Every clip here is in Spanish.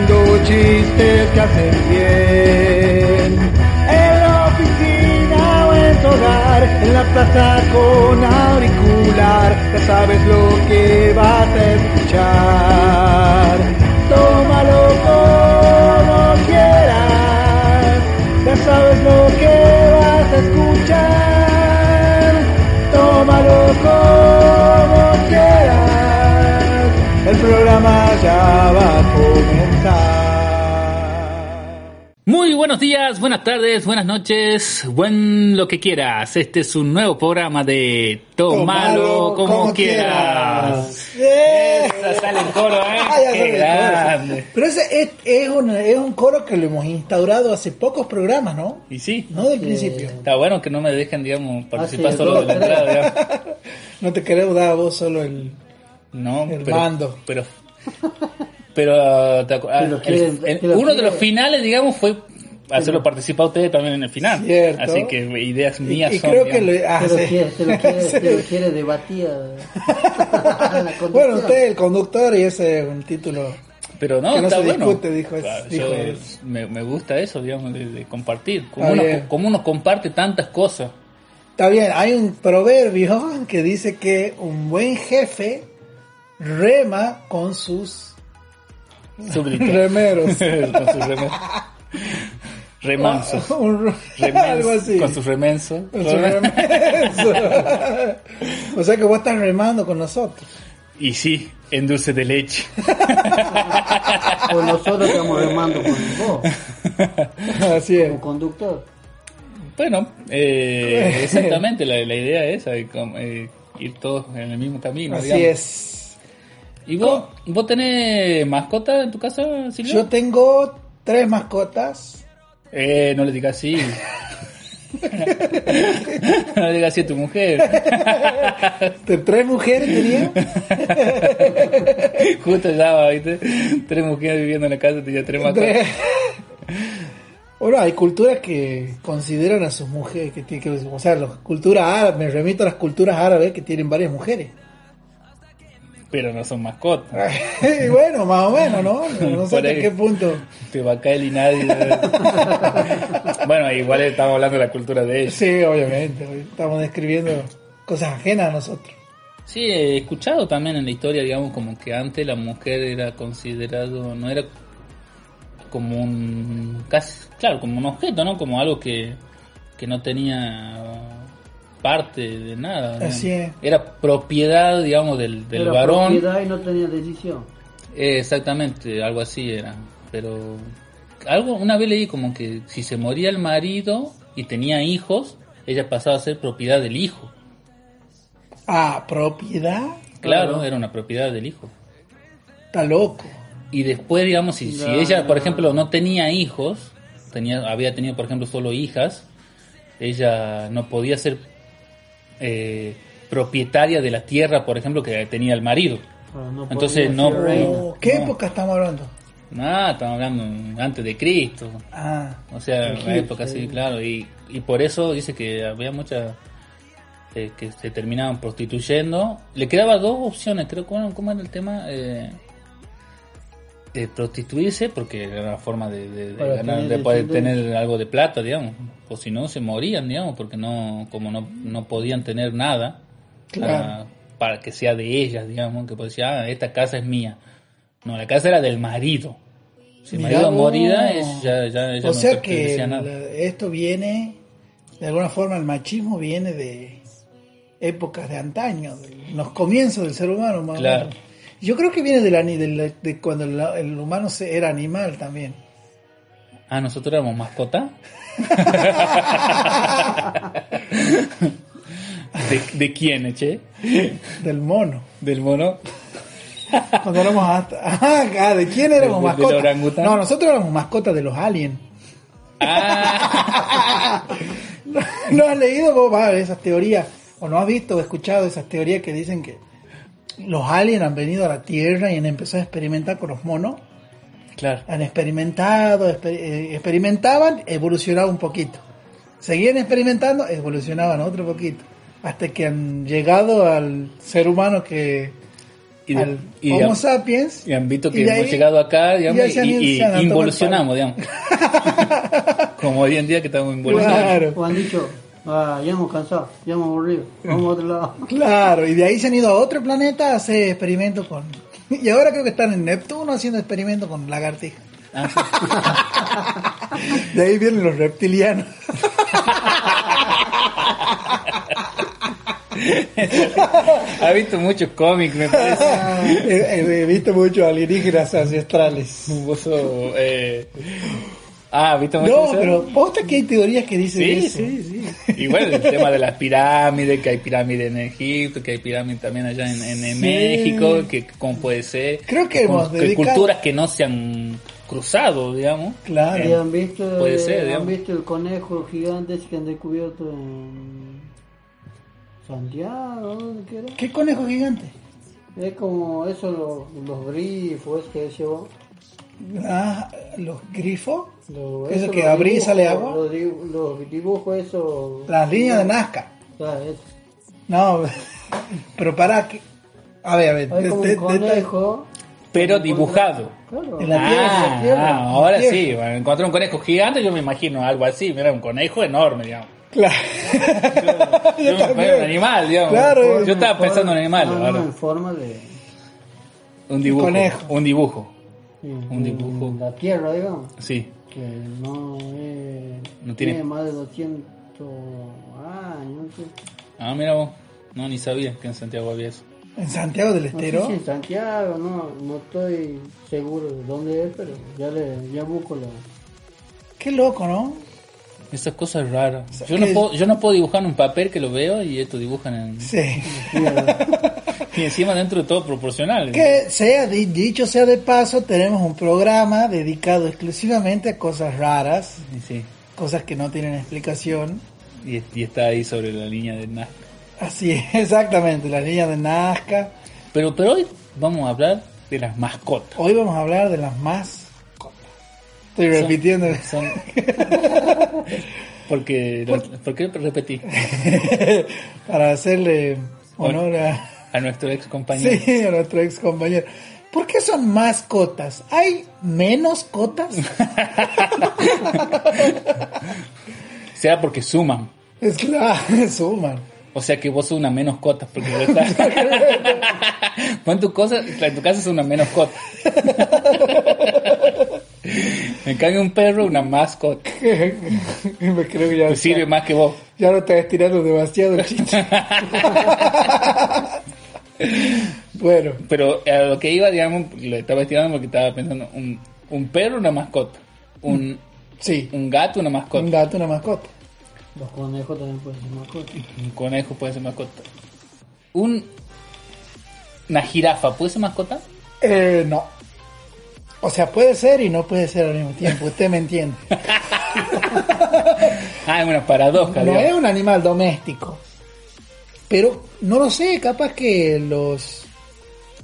contando chistes que hacen bien. En la oficina o en tu hogar, en la plaza con auricular, ya sabes lo que vas a escuchar. Tómalo como quieras, ya sabes lo que vas a escuchar. Tómalo como programa ya va a comenzar. Muy buenos días, buenas tardes, buenas noches, buen lo que quieras. Este es un nuevo programa de Tómalo como, quieras. ¡Eh! Esa sale el coro, ¿eh? Ah, Qué el coro. grande. Pero ese es, es, un, es un coro que lo hemos instaurado hace pocos programas, ¿no? Y sí, No del principio. está bueno que no me dejen, digamos, participar sí, solo de la entrada, digamos. No te queremos dar a vos solo el... No, El pero, mando. pero, pero, te acu- ah, Que el- quieren- el- que uno de los finales, digamos, fue hacerlo participar a ustedes también en el final. Cierto. Así que ideas Y, mías y son, creo que lo... ah, Te lo quiere, te lo quiere, lo quiere debatir. Bueno, usted el conductor y ese es un título... Pero no, Que no está se bueno. discute, dijo es- Claro, dijo yo- me, me gusta eso, digamos, de, de compartir. Como Está uno, bien. como uno comparte tantas cosas. Está bien, hay un proverbio que dice que un buen jefe rema con sus remeros. con sus remeros. Remansos. Un- algo así. Con sus remensos. Con sus remensos. o sea que vos estás remando con nosotros. Y sí, en dulce de leche. O nosotros estamos remando con vos, Así es. como conductor. Bueno, eh, exactamente, la, la idea es com- eh, ir todos en el mismo camino. Así digamos. es. ¿Y vos, vos tenés mascota en tu casa, Silvia? Yo tengo tres mascotas. Eh, no le digas así. no le digas así a tu mujer. ¿De tres mujeres tenía? Justo ya, ¿viste? Tres mujeres viviendo en la casa, tenía tres mascotas. Bueno, hay culturas que consideran a sus mujeres, que, que o sea, las culturas árabes, me remito a las culturas árabes que tienen varias mujeres. Pero no son mascotas. y bueno, más o menos, ¿no? No sé hasta qué punto. Te va a caer y nadie. bueno, igual estamos hablando de la cultura de ellos. Sí, obviamente, estamos describiendo cosas ajenas a nosotros. Sí, he escuchado también en la historia, digamos, como que antes la mujer era considerado, no era como un, casi, claro, como un objeto, ¿no? Como algo que, que no tenía parte de nada. ¿no? Así es. Era propiedad, digamos, del, del Era varón. propiedad y no tenía decisión. Eh, exactamente, algo así era. Pero algo una vez leí como que si se moría el marido y tenía hijos, ella pasaba a ser propiedad del hijo. Ah, propiedad. Claro, Claro. era una propiedad del hijo. Está loco. Y después, digamos, si, si ella, por ejemplo, no tenía hijos, tenía, había tenido, por ejemplo, solo hijas, ella no podía ser eh, propietaria de la tierra, por ejemplo, que tenía el marido. Ah, no Entonces, no-. Oh, ¿Qué No. época estamos hablando? Ah, estamos hablando antes de Cristo. Ah, O sea, en la época sí, sí. claro. Y, y por eso dice que había muchas eh, que se terminaban prostituyendo. Le quedaba dos opciones, creo. ¿Cómo, cómo era el tema? Eh, eh, prostituirse, porque era una forma de, de- de Para ganar, tener de poder tener algo de plata, digamos. O si no, se morían, digamos, porque no como no, no podían tener nada Claro. para que sea de ellas, digamos. Que pues decía, ah, esta casa es mía. No, la casa era del marido. Si el marido es- ya, ya, o no sea que nada. esto viene, de alguna forma, el machismo viene de épocas de antaño, de los comienzos del ser humano. Más o Claro. menos. Yo creo que viene de, la, de, cuando el, el humano se- era animal también. Ah, nosotros éramos mascota. ¿De, ¿De quién, che? Del mono. ¿Del mono? Cuando éramos hasta... Ah, ¿de quién éramos ¿Del- del mascotas? No, nosotros éramos mascotas de los aliens. Ah, ¿No has leído vos esas teorías? ¿O no has visto o escuchado esas teorías que dicen que los aliens han venido a la Tierra y han empezado a experimentar con los monos? claro. Han experimentado, exper- eh, experimentaban, evolucionaban un poquito. Seguían experimentando, evolucionaban otro poquito. Hasta que han llegado al ser humano que Y de- al y Homo de- sapiens. Y han visto que y hemos ahí- llegado acá, digamos, y, y el involucionamos, digamos. Como hoy en día que estamos involucionando. Claro, O han dicho, ah, ya hemos cansado, ya hemos aburrido, vamos a otro lado. claro. Y de ahí se han ido a otro planeta a hacer experimentos con. Y ahora creo que están en Neptuno haciendo experimentos con lagartijas. Ah, sí. De ahí vienen los reptilianos. ha visto muchos cómics, me parece. he, visto muchos alienígenas ancestrales. Eh... Ah, ¿viste No, eso? pero posta que hay teorías que dicen Sí, eso. sí, sí. Y bueno, el tema de las pirámides, que hay pirámides en Egipto, que hay pirámides también allá en, en- en Sí. México, que cómo puede ser. Creo que Con- hemos dedicado- culturas que no se han cruzado, digamos. Claro. ¿Y han visto, Puede ser, han digamos. visto el conejo gigante que han descubierto en Santiago? ¿Dónde que era? ¿Qué conejo gigante? Es como eso, los, los grifos que llevó. Ah, los grifos. Lo- ¿Eso eso, que los abrís y sale agua? Los, di- los dibujos, eso. Las líneas de Nazca. Ah, eso. No, pero para que. A ver, a ver. Hay como de- un de- conejo. Pero dibujado. Claro. En la tierra, ah, en la tierra, ah, en la ahora sí, bueno, encontré un conejo gigante, yo me imagino algo así, mira, un conejo enorme, digamos. Claro. Yo, me un animal, digamos. Claro. yo estaba pensando en un animal, No, en forma de. un dibujo. conejo. Un dibujo, sí, Un dibujo. en La tierra, digamos. sí. Que no, es, No tiene- más de 200 años. No. Ah, mira vos, no, ni sabía que en Santiago había eso. En Santiago del No sé Estero. si en Santiago, no, no estoy seguro de dónde es, pero ya, le, ya busco la. Qué loco, ¿no? Esas cosas raras. sea, Yo no, puedo, yo no puedo dibujar en un papel que lo veo y esto dibujan en... Sí. Y encima dentro de todo proporcional. Que sea di- dicho sea de paso, tenemos un programa dedicado exclusivamente a cosas raras, Sí, cosas que no tienen explicación. Y, y está ahí sobre la línea de Nazca. Así es, exactamente, la línea de Nazca. Pero, pero hoy vamos a hablar de las mascotas. Hoy vamos a hablar de las más. Estoy Son- repitiendo. Son... Porque, ¿Por qué repetí? para hacerle honor a, A nuestro ex compañero. sí, a nuestro ex compañero. ¿Por qué son mascotas? ¿Hay menos cotas? Sea porque suman. es claro, suman. O sea que vos sos una menos cota. Porque. Pon tu cosa, en tu casa es una menos cota. En cambio un perro, una mascota. Me creo que ya, Pues sirve más que vos. ya lo estás estirando demasiado chiste. Bueno, Pero a lo que iba, digamos, lo estaba estirando porque estaba pensando, un, un perro, una mascota. Un, sí, un gato, una mascota. un gato, una mascota. Los conejos también pueden ser mascotas. Un conejo puede ser mascota. Un, una jirafa, ¿puede ser mascota? Eh, no. O sea, puede ser y no puede ser al mismo tiempo. Usted me entiende. Ah, es una paradoja, No es un animal doméstico. Pero no lo sé, capaz que los.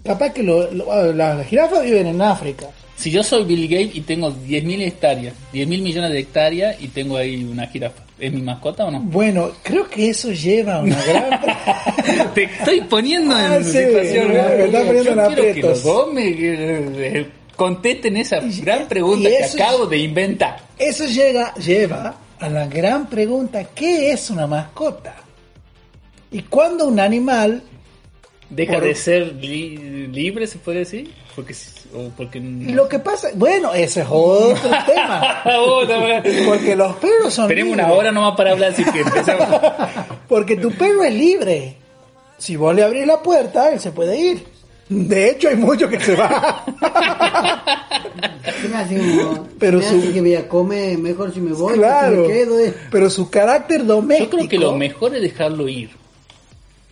Capaz que lo- lo- las jirafas viven en África. Si yo soy Bill Gates y tengo 10.000 hectáreas, 10.000 millones de hectáreas y tengo ahí una jirafa, ¿es mi mascota o no? Bueno, creo que eso lleva a una gran. Te estoy poniendo Ah, en sí, situación. me- me está poniendo Yo en quiero que los dos me eh, contesten esa gran pregunta que acabo de inventar. Eso llega, lleva a la gran pregunta: ¿qué es una mascota? ¿Y cuándo un animal Deja Por- de ser li- libre, se puede decir, porque si- o porque Lo que pasa, bueno, ese es otro tema. Porque los perros son Tenemos una hora nomás para hablar, así que empezamos. Porque tu perro es libre. Si vos le abrís la puerta, él se puede ir. De hecho, hay muchos que se me como- Pero me su- que voy a comer, mejor si me voy, que claro. si me quedo. eh. Pero su carácter Yo doméstico. creo que lo mejor es dejarlo ir.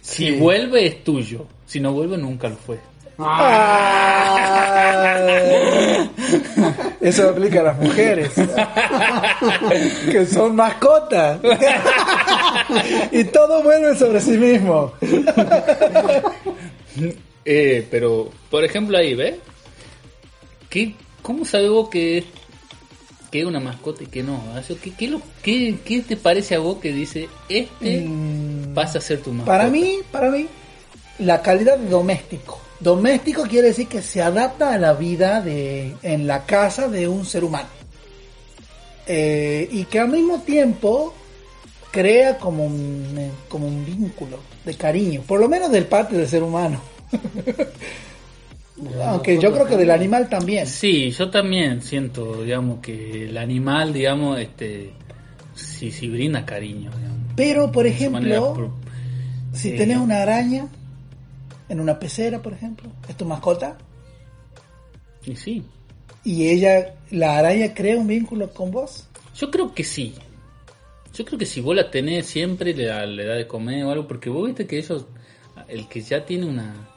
Si Sí. vuelve es tuyo, si no vuelve nunca lo fue. Ah. Eso aplica a las mujeres. que son mascotas. y todo vuelve sobre sí mismo. Eh, pero, por ejemplo, ahí, ¿ves? ¿Qué, ¿Cómo sabes vos que que es una mascota y que no? ¿Qué, qué, lo- qué- qué te parece a vos que dice, este Mm, pasa a ser tu mascota? Para mí, para mí, la calidad de doméstico. Doméstico quiere decir que se adapta a la vida de, en la casa de un ser humano. Eh, y que al mismo tiempo crea como un, eh, como un vínculo de cariño, por lo menos del parte del ser humano. Aunque yo creo que del animal también. Sí, yo también siento, digamos, que el animal, digamos, este, sí, sí brinda cariño. digamos. Pero, por De su manera, ejemplo, si eh, tenés una araña en una pecera, por ejemplo, es tu mascota, y sí, y ella, la araña crea un vínculo con vos. yo creo que sí. Yo creo que si vos la tenés siempre, le da, le da de comer o algo, porque vos viste que ellos, el que ya tiene una...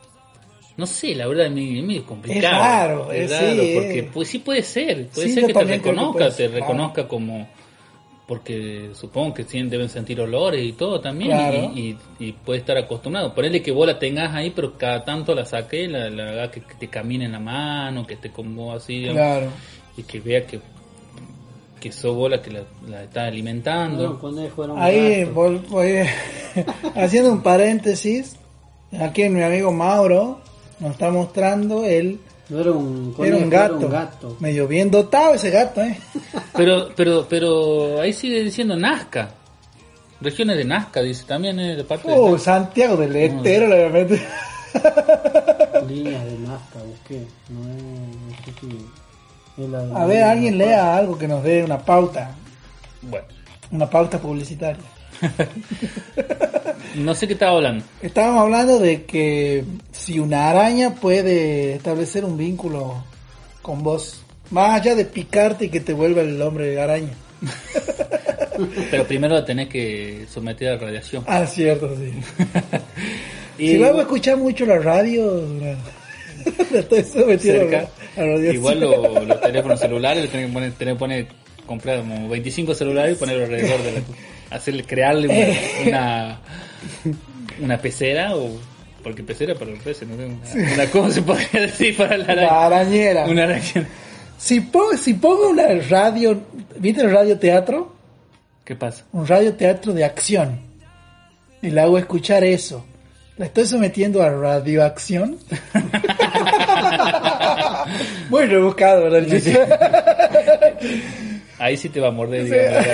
No sé, la verdad es medio, complicado. Es raro, es- sí, porque pues sí puede ser, puede Sí, ser que te reconozca, puede te claro. reconozca como porque supongo que sí deben sentir olores y todo también Claro. y, y- y puede estar acostumbrado. Ponele que vos la tengas ahí, pero cada tanto la saque, la, la haga que, que te camine en la mano, que esté con vos así, digamos, Claro. y que vea que que sos vos la que la, la está alimentando. No, Ahí voy haciendo un paréntesis. Aquí mi amigo Mauro nos está mostrando él. No era un Era un gato, Era un gato. medio bien dotado ese gato, ¿eh? Pero, pero, pero ahí sigue diciendo Nazca. Regiones de Nazca, dice, también es de parte de Oh, Nazca. Santiago del Estero, le mete. Líneas de Nazca, busqué. No es. No sé si. es la- A ver, alguien lea algo que nos dé una pauta, Bueno, una pauta publicitaria. no sé qué estaba hablando. Estábamos hablando de que si una araña puede establecer un vínculo con vos, más allá de picarte y que te vuelva el hombre araña. Pero primero la tenés que someter a radiación. Ah, cierto, sí. Y si luego escuchar mucho la radio, la- estoy sometido cerca, a radiación. igual lo- los teléfonos celulares, le tenés que poner, tenés que poner, comprar como 25 celulares y ponerlo alrededor de la, hacerle, crearle una, una, una pecera o, porque pecera para los peces, no sé, una, una- ¿cómo se podría decir para la arañera. Una araña. Si, pongo, si pongo una radio, ¿viste el radioteatro? ¿Qué pasa? Un radioteatro de acción. Y le hago escuchar eso. ¿La estoy sometiendo a radioacción? Muy rebuscado, ¿verdad? el? Ahí sí te va a morder, digamos.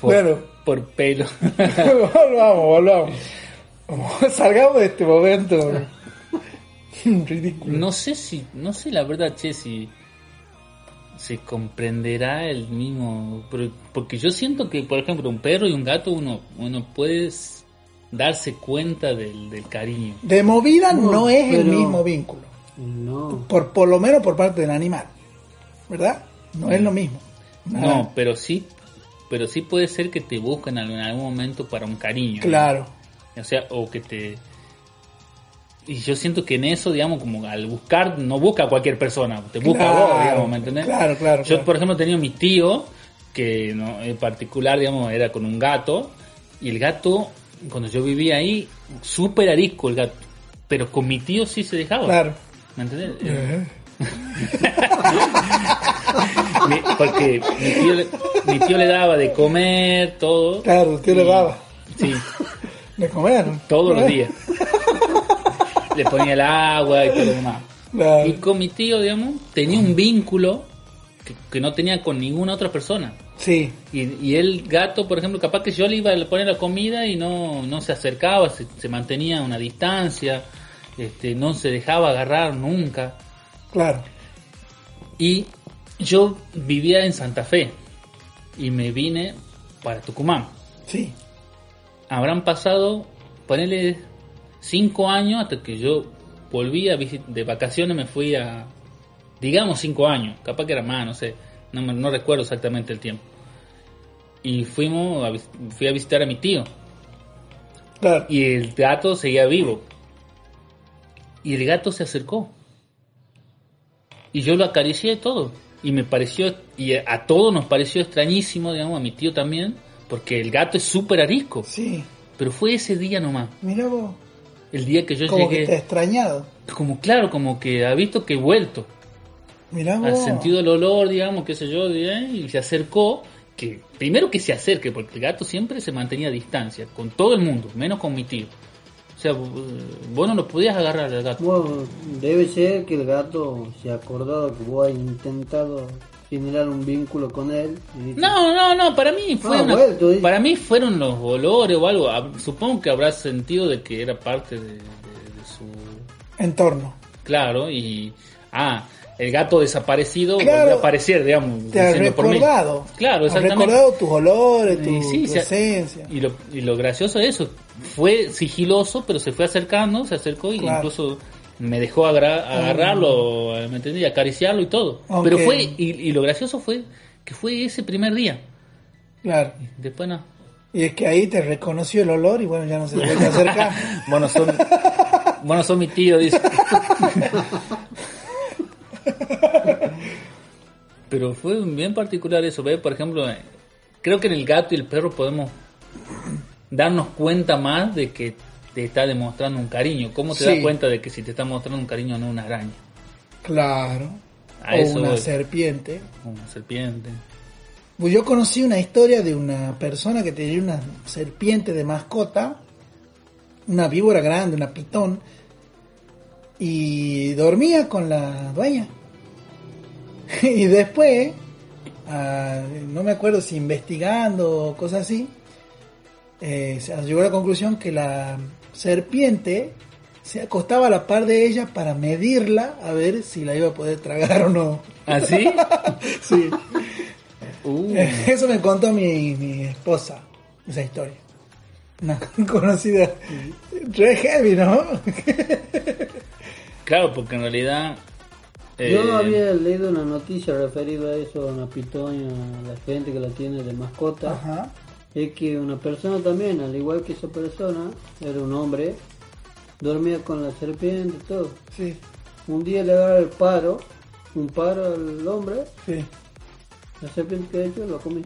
Por, Bueno. por pelo. volvamos, volvamos. Salgamos de este momento. Ridículo. No sé si, no sé la verdad, che, si se comprenderá el mismo, porque yo siento que, por ejemplo, un perro y un gato uno, uno puede darse cuenta del, del cariño. De movida no, No, es el mismo vínculo. No. Por, por lo menos por parte del animal. ¿Verdad? No es lo mismo. No, pero sí, pero sí puede ser que te busquen en algún momento para un cariño. Claro. O sea, o que te... Y yo siento que en eso, digamos, como al buscar, no busca a cualquier persona, te busca a vos, digamos, ¿me entendés? claro, claro, Yo, claro. por ejemplo, tenía mi tío, que no, en particular, digamos, era con un gato, y el gato, cuando yo vivía ahí, súper arisco el gato, pero con mi tío sí se dejaba. Claro. ¿Me entendés? Mi- porque mi tío, le- mi tío le daba de comer, todo. Claro, usted le y- daba. Sí, De comer. todos los días. Le ponía el agua y todo lo demás. Claro. Y con mi tío, digamos, tenía un vínculo que, que no tenía con ninguna otra persona. Sí. Y, y el gato, por ejemplo, capaz que yo le iba a poner la comida y no, no se acercaba, se, se mantenía a una distancia, este, no se dejaba agarrar nunca. Claro. Y yo vivía en Santa Fe y me vine para Tucumán. Sí. Habrán pasado, ponele cinco años hasta que yo volví a de vacaciones, me fui a, digamos cinco años, capaz que era más, no sé, no, recuerdo exactamente el tiempo. Y fuimos, a, fui a visitar a mi tío Claro. y el gato seguía vivo. Y el gato se acercó. Y yo lo acaricié todo. Y me pareció, y a todos nos pareció extrañísimo, digamos, a mi tío también, porque el gato es súper arisco. Sí. Pero fue ese día nomás, Mira vos. el día que yo Como que te llegué, extrañado. como claro, como que ha visto que he vuelto, Mira al vos. sentido del olor, digamos, qué sé yo, y se acercó, que primero que se acerque, porque el gato siempre se mantenía a distancia, con todo el mundo, menos con mi tío. Sea, vos no lo podías agarrar al gato. Bueno, debe ser que el gato se ha acordado que vos has intentado generar un vínculo con él. y No, no, no, para mí fue Ah, una- bueno, tú dices- para mí fueron los olores o algo. Supongo que habrá sentido de que era parte de, de- de su Entorno. claro y ah, el gato desaparecido Claro. volvió a aparecer, digamos, Te has diciendo por mí. recordado. Claro, Has exactamente. recordado tus olores, tu, Y sí, tu se- esencia. Y lo, y lo gracioso de eso, fue sigiloso, pero se fue acercando, se acercó y Claro. incluso me dejó agarrarlo, ¿me entendí? Acariciarlo y todo. Pero fue, y, y lo gracioso fue que fue ese primer día. Claro. Después no. Y es que ahí te reconoció el olor y bueno, ya no se te acercar. Bueno, son, bueno, son mi tío, dice. Pero fue bien particular eso, ¿ves? Por ejemplo, eh, creo que en el gato y el perro podemos darnos cuenta más de que te está demostrando un cariño. ¿Cómo te Sí. das cuenta de que si te está mostrando un cariño no una araña? claro. A o eso una voy. serpiente. Una serpiente. Pues yo conocí una historia de una persona que tenía una serpiente de mascota, una víbora grande, una pitón, y dormía con la dueña. y después, ah, no me acuerdo si investigando o cosas así, eh, se llegó a la conclusión que la serpiente se acostaba a la par de ella para medirla a ver si la iba a poder tragar o no. ¿Así? Sí. Uh, Eso me contó mi, mi esposa, esa historia. Una conocida. Re heavy, ¿no? claro, porque en realidad... eh, Yo había leído una noticia referida a eso, a una pitoña, a la gente que la tiene de mascota. Ajá. Es que una persona también, al igual que esa persona, era un hombre, dormía con la serpiente y todo. Sí, Un día le agarra el paro, un paro al hombre, sí. la serpiente que ha hecho lo comí.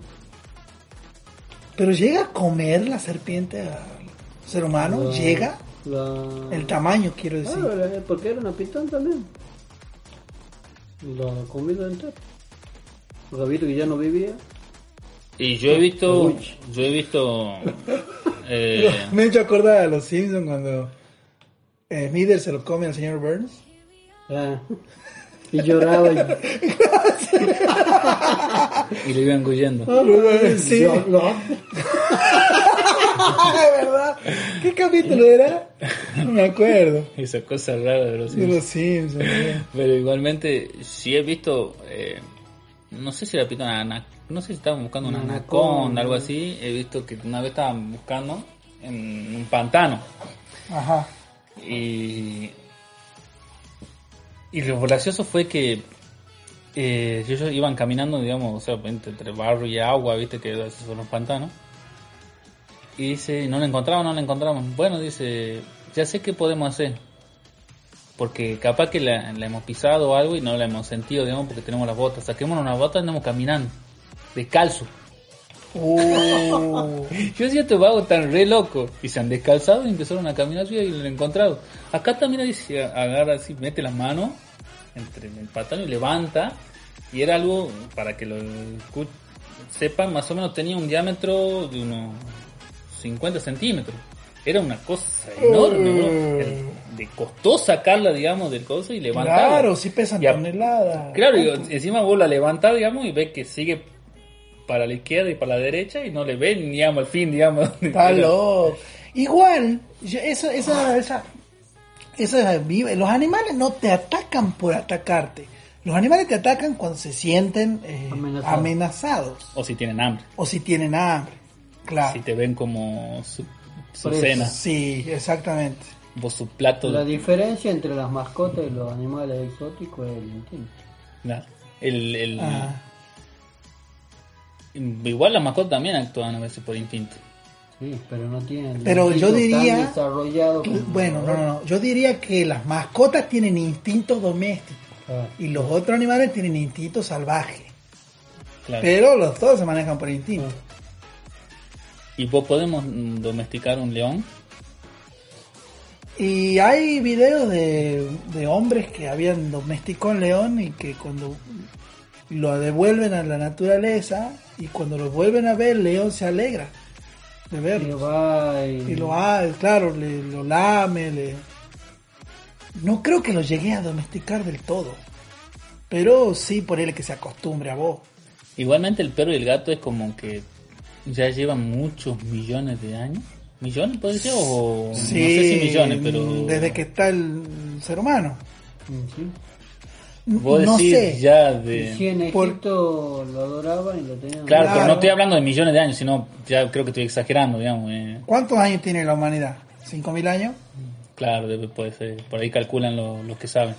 Pero llega a comer la serpiente al ser humano, La- llega. La... El tamaño, quiero decir. Claro, la- porque era una pitón también. La comida entera. Porque ha visto que ya no vivía. Y yo he visto... Uy. Yo he visto... eh, Me he hecho acordar a los Simpsons cuando eh, se lo come al señor Burns. Ah, y lloraba. Y... y lo iban huyendo. Sí. Yo- no. ¿De verdad? ¿Qué capítulo era? No me acuerdo. Esa cosa rara de los De Simpsons. los Simpsons. Pero igualmente, sí he visto, eh, no sé si era pitón, ana- no sé si estaban buscando una Una anaconda, anaconda. algo así. He visto que una vez estaban buscando en un pantano. Ajá. Y, y lo gracioso fue que eh, ellos iban caminando, digamos, o sea, entre, entre barro y agua, viste que esos son los pantanos. Y dice, no la encontramos, no la encontramos. Bueno, dice, ya sé qué podemos hacer. Porque capaz que la, la hemos pisado o algo y no la hemos sentido, digamos, porque tenemos las botas. Saquémonos unas botas y andamos caminando. Descalzo. Uh, Yo decía, estos vagos tan re locos. Y se han descalzado y empezaron a caminar así y lo han encontrado. Acá también dice, agarra así, mete la mano entre el patán y levanta. Y era algo, para que lo sepan, más o menos tenía un diámetro de unos 50 centímetros. Era una cosa enorme, bro. El- Le costó sacarla, digamos, del coso y levantarla. claro, sí pesan a- toneladas. Claro, y encima vos la levantás, digamos, y ves que sigue para la izquierda y para la derecha y no le ven, digamos, al fin, digamos. Está loco. Igual, yo- esa, esa, esa, esa vive- los animales no te atacan por atacarte. Los animales te atacan cuando se sienten eh, Amenazados. amenazados O si tienen hambre. o si tienen hambre. Claro. Si te ven como su, cena, Sí, exactamente. Vos su plato. La diferencia entre las mascotas y los animales exóticos es el instinto. Claro. El, el- Ah, Igual las mascotas también actúan a veces por instinto. Sí, pero no tienen. Pero yo instinto diría- bueno, no, no, no. Yo diría que las mascotas tienen instintos domésticos Ah, y los otros animales tienen instintos salvajes. Claro. Pero los dos se manejan por instinto. ¿Y vos podemos mm, domesticar un león? Y hay videos de, de hombres que habían domesticado un león y que cuando lo devuelven a la naturaleza y cuando lo vuelven a ver, el león se alegra. de Y verlo. va y... Y lo ha, claro, le, lo lame, le... No creo que lo llegué a domesticar del todo. Pero sí por él que se acostumbre a vos. Igualmente el perro y el gato es como que ya llevan muchos millones de años. ¿Millones puede ser? O Sí, no sé si millones, pero... Desde que está el ser humano. Sí. Vos no decís sé. ya de... sí, en Por- Egipto lo adoraban y lo tenían. Claro, pero no estoy hablando de millones de años, sino ya creo que estoy exagerando, digamos. eh. ¿Cuántos años tiene la humanidad? ¿5.000 años? Claro, puede ser. Por ahí calculan lo- los que saben.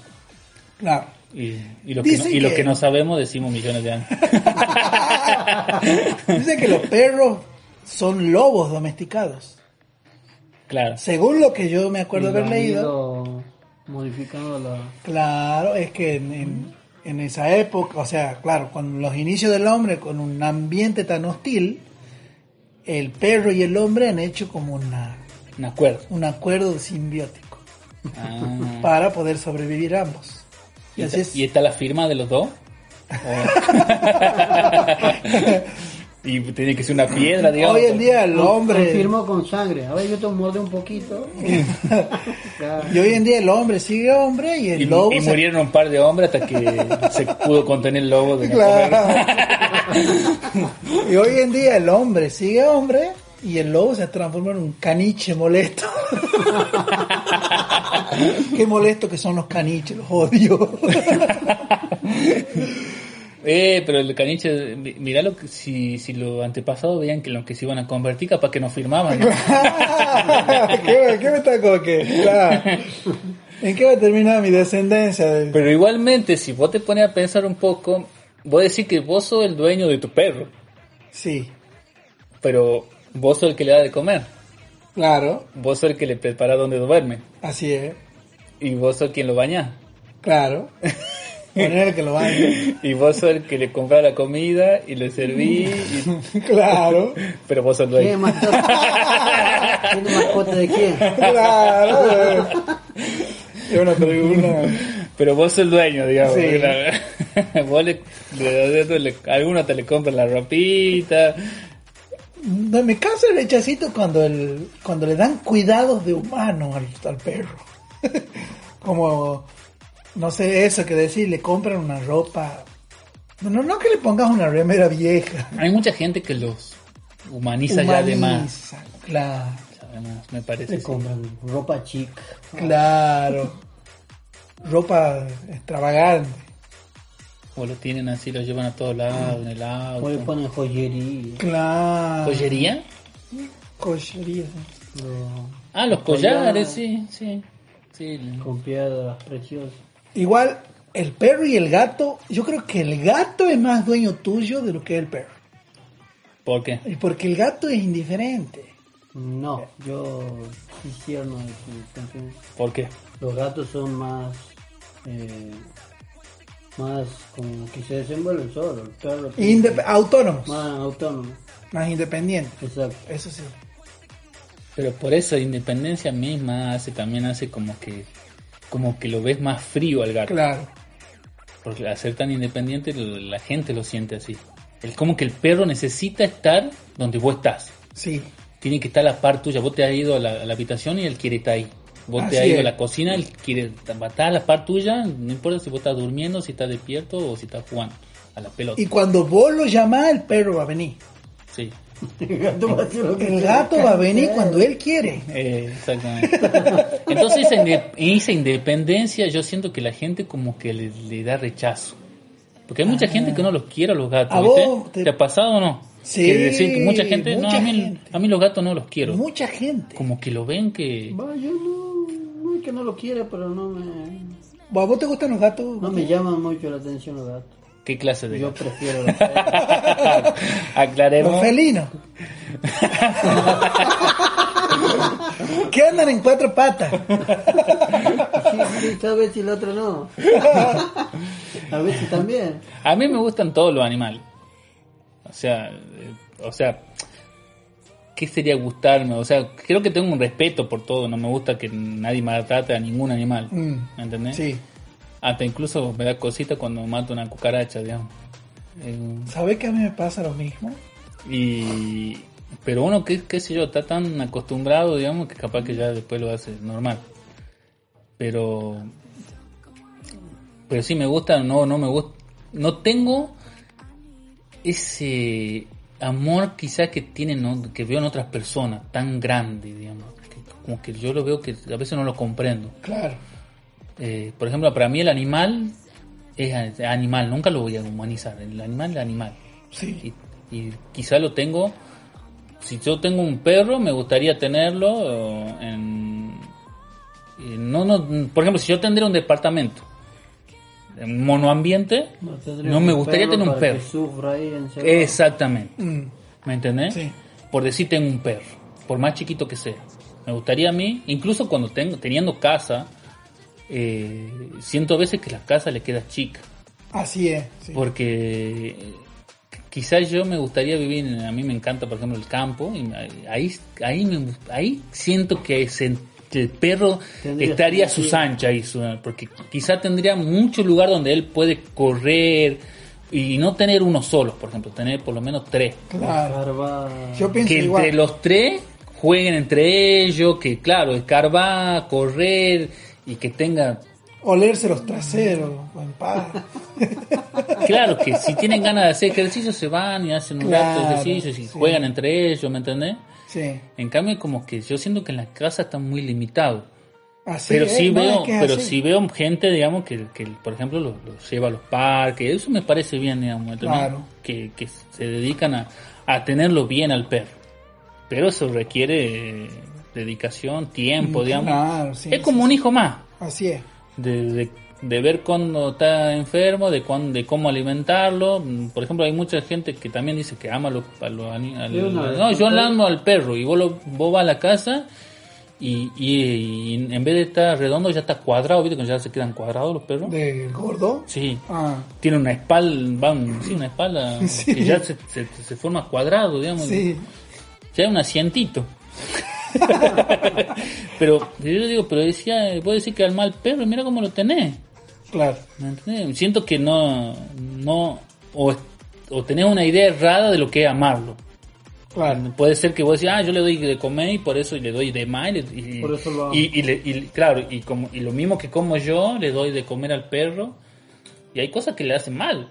Claro. Y, y los, que no, y los que- que no sabemos decimos millones de años. Dicen que los perros son lobos domesticados. Claro. Según lo que yo me acuerdo haber leído, modificando la... claro, es que en, en- en esa época, o sea, claro, con los inicios del hombre, con un ambiente tan hostil, el perro y el hombre han hecho como una, Un acuerdo. un acuerdo simbiótico Ah. para poder sobrevivir ambos. ¿Y, Y así está, es. y está la firma de los dos? ¿O- y tiene que ser una piedra, digamos. Hoy en día el hombre, Confirmó con sangre. A ver, yo te mordé un poquito. Y hoy en día el hombre sigue hombre y el Y, lobo y se- murieron un par de hombres hasta que se pudo contener el lobo de Claro. y hoy en día el hombre sigue hombre y el lobo se transforma en un caniche molesto. Qué molesto que son los caniches, los odio. Eh, pero el caniche, mi- mirá lo que, si, si los antepasados veían que los que se iban a convertir, capaz que no firmaban. ¿no? ¿Qué, qué me está como que? claro. ¿En qué va a terminar mi descendencia? Pero igualmente, si vos te pones a pensar un poco, vos decís que vos sos el dueño de tu perro, Sí, pero vos sos el que le da de comer, claro, vos sos el que le prepara donde duerme, así es, y vos sos quien lo baña, claro. Poner que lo bañe. y vos sos el que le compra la comida y le serví, y- Claro, pero vos sos el ¿Tiene dueño. mascota? ¿Tiene mascota de quién? claro. Una pregunta. Pero vos sos el dueño, digamos. Sí. Claro. vos le, le- le- algunos te le compran la ropita. No, me cansa el rechacito cuando el, cuando le dan cuidados de humano al, al perro. Como, no sé, eso que decir, le compran una ropa. No, no, no que le pongas una remera vieja. Hay mucha gente que los humaniza ya de más. Humaniza, Claro, Además, me parece. Le sí. compran ropa chic. claro. Ropa extravagante. O lo tienen así, lo llevan a todos lados, en el O le auto. ponen joyería. Claro. ¿Joyería? Joyería. Ah, los collares, sí, sí. sí. con piedras preciosas. Igual, el perro y el gato, yo creo que el gato es más dueño tuyo de lo que el perro. ¿Por qué? Y Porque el gato es indiferente. No, yo quisiera no decir, ¿Por qué? Los gatos son más. eh, más como que se desenvuelven solos. El perro tiene Indep- autónomos, más autónomo. más independientes. Exacto. Eso sí. Pero por eso independencia misma hace también hace como que como que lo ves más frío al gato. Claro. Porque al ser tan independiente la gente lo siente así. Es como que el perro necesita estar donde vos estás. Sí. Tiene que estar a la par tuya. Vos te has ido a la, a la habitación y él quiere estar ahí. Vos Así te has ido es. a la cocina, él quiere estar a la par tuya. No importa si vos estás durmiendo, si estás despierto o si estás jugando a la pelota. Y cuando vos lo llamás, el perro va a venir. Sí, El gato va a hacer lo que El quiera. gato va a venir cuando él quiere. eh, exactamente. Entonces esa, inde- esa independencia yo siento que la gente como que le, le da rechazo. Porque hay mucha gente que no los quiere a los gatos. ¿A ¿viste? vos te- te... ha pasado o no? Sí, Que decir que mucha gente, no, a mí, gente. a mí los gatos no los quiero. Mucha gente. Como que lo ven que... Va, yo no, no es que no lo quiera, pero no me, ¿A vos te gustan los gatos? no me llaman mucho la atención los gatos. ¿Qué clase de Yo gato? prefiero los perros. Aclaremos. Los felinos. que andan en cuatro patas. Sí, sí, tal vez y el otro no. A veces también. A mí me gustan todos los animales. O sea, eh, o sea, ¿qué sería gustarme? O sea, creo que tengo un respeto por todo. No me gusta que nadie maltrate a ningún animal. Mm, ¿Me entendés? Sí. Hasta incluso me da cosita cuando mato una cucaracha, digamos. Eh, ¿Sabes que a mí me pasa lo mismo? y, Pero uno que, qué sé yo, está tan acostumbrado, digamos, que capaz que ya después lo hace normal. Pero pero sí me gusta, no, no me gusta, no tengo ese amor quizás que tienen, ¿no? que veo en otras personas, tan grande, digamos, que, como que yo lo veo que a veces no lo comprendo. Claro. Eh, por ejemplo, para mí el animal es animal, nunca lo voy a humanizar, el animal es animal. Sí. Y, y quizá lo tengo, si yo tengo un perro, me gustaría tenerlo en... en- No, no, por ejemplo, si yo tendría un departamento en monoambiente, no me gustaría tener un perro. Exactamente. Mm, ¿Me entendés? Sí. Por decir tengo un perro, por más chiquito que sea. Me gustaría a mí, incluso cuando tengo, teniendo casa, eh, siento a veces que la casa le queda chica. Así es. sí. Porque quizás yo me gustaría vivir, en- a mí me encanta por ejemplo el campo, y ahí, ahí, me- ahí siento que se- que el perro Tendría estaría a sus anchas, ahí, su- porque quizás tendría mucho lugar donde él puede correr y no tener uno solo, por ejemplo, tener por lo menos tres. Claro. Yo pienso Que igual. entre los tres jueguen entre ellos, que claro, escarbar, correr y que tenga Olerse los traseros. Claro que si tienen ganas de hacer ejercicio se van y hacen un rato de Claro, ejercicio y sí. juegan entre ellos, ¿me entendés? Sí. En cambio como que yo siento que en la casa está muy limitado. Así pero es, sí no, veo, pero así. sí veo gente, digamos, que, que por ejemplo los, los lleva a los parques, eso me parece bien, digamos. Claro. que, que se dedican a, a tenerlo bien al perro. Pero eso requiere dedicación, tiempo, digamos. claro, sí, es como un hijo más Así es. de, de, de ver cuando está enfermo, de, cuán- de cómo alimentarlo. Mm, Por ejemplo, hay mucha gente que también dice que ama a los, a los ani- al- Yo una vez No, yo le amo al perro y vos, lo, vos vas a la casa y, y- y en vez de estar redondo ya está cuadrado, ¿viste? Que ya se quedan cuadrados los perros. ¿De gordo? Sí, Ah, tiene una espalda, van, sí, una espalda Sí. que ya se, se, se forma cuadrado, digamos. sí. Ya es un asientito. pero yo digo, pero decía, puedo decir que al mal perro, mira cómo lo tenés. Claro. ¿Me? Siento que no, no, o, o tenés una idea errada de lo que es amarlo. Claro. Puede ser que vos decís, ah, yo le doy de comer y por eso le doy de más. Y, y- Por eso lo y, y le- y, claro, y, como, y lo mismo que como yo, le doy de comer al perro. Y hay cosas que le hacen mal.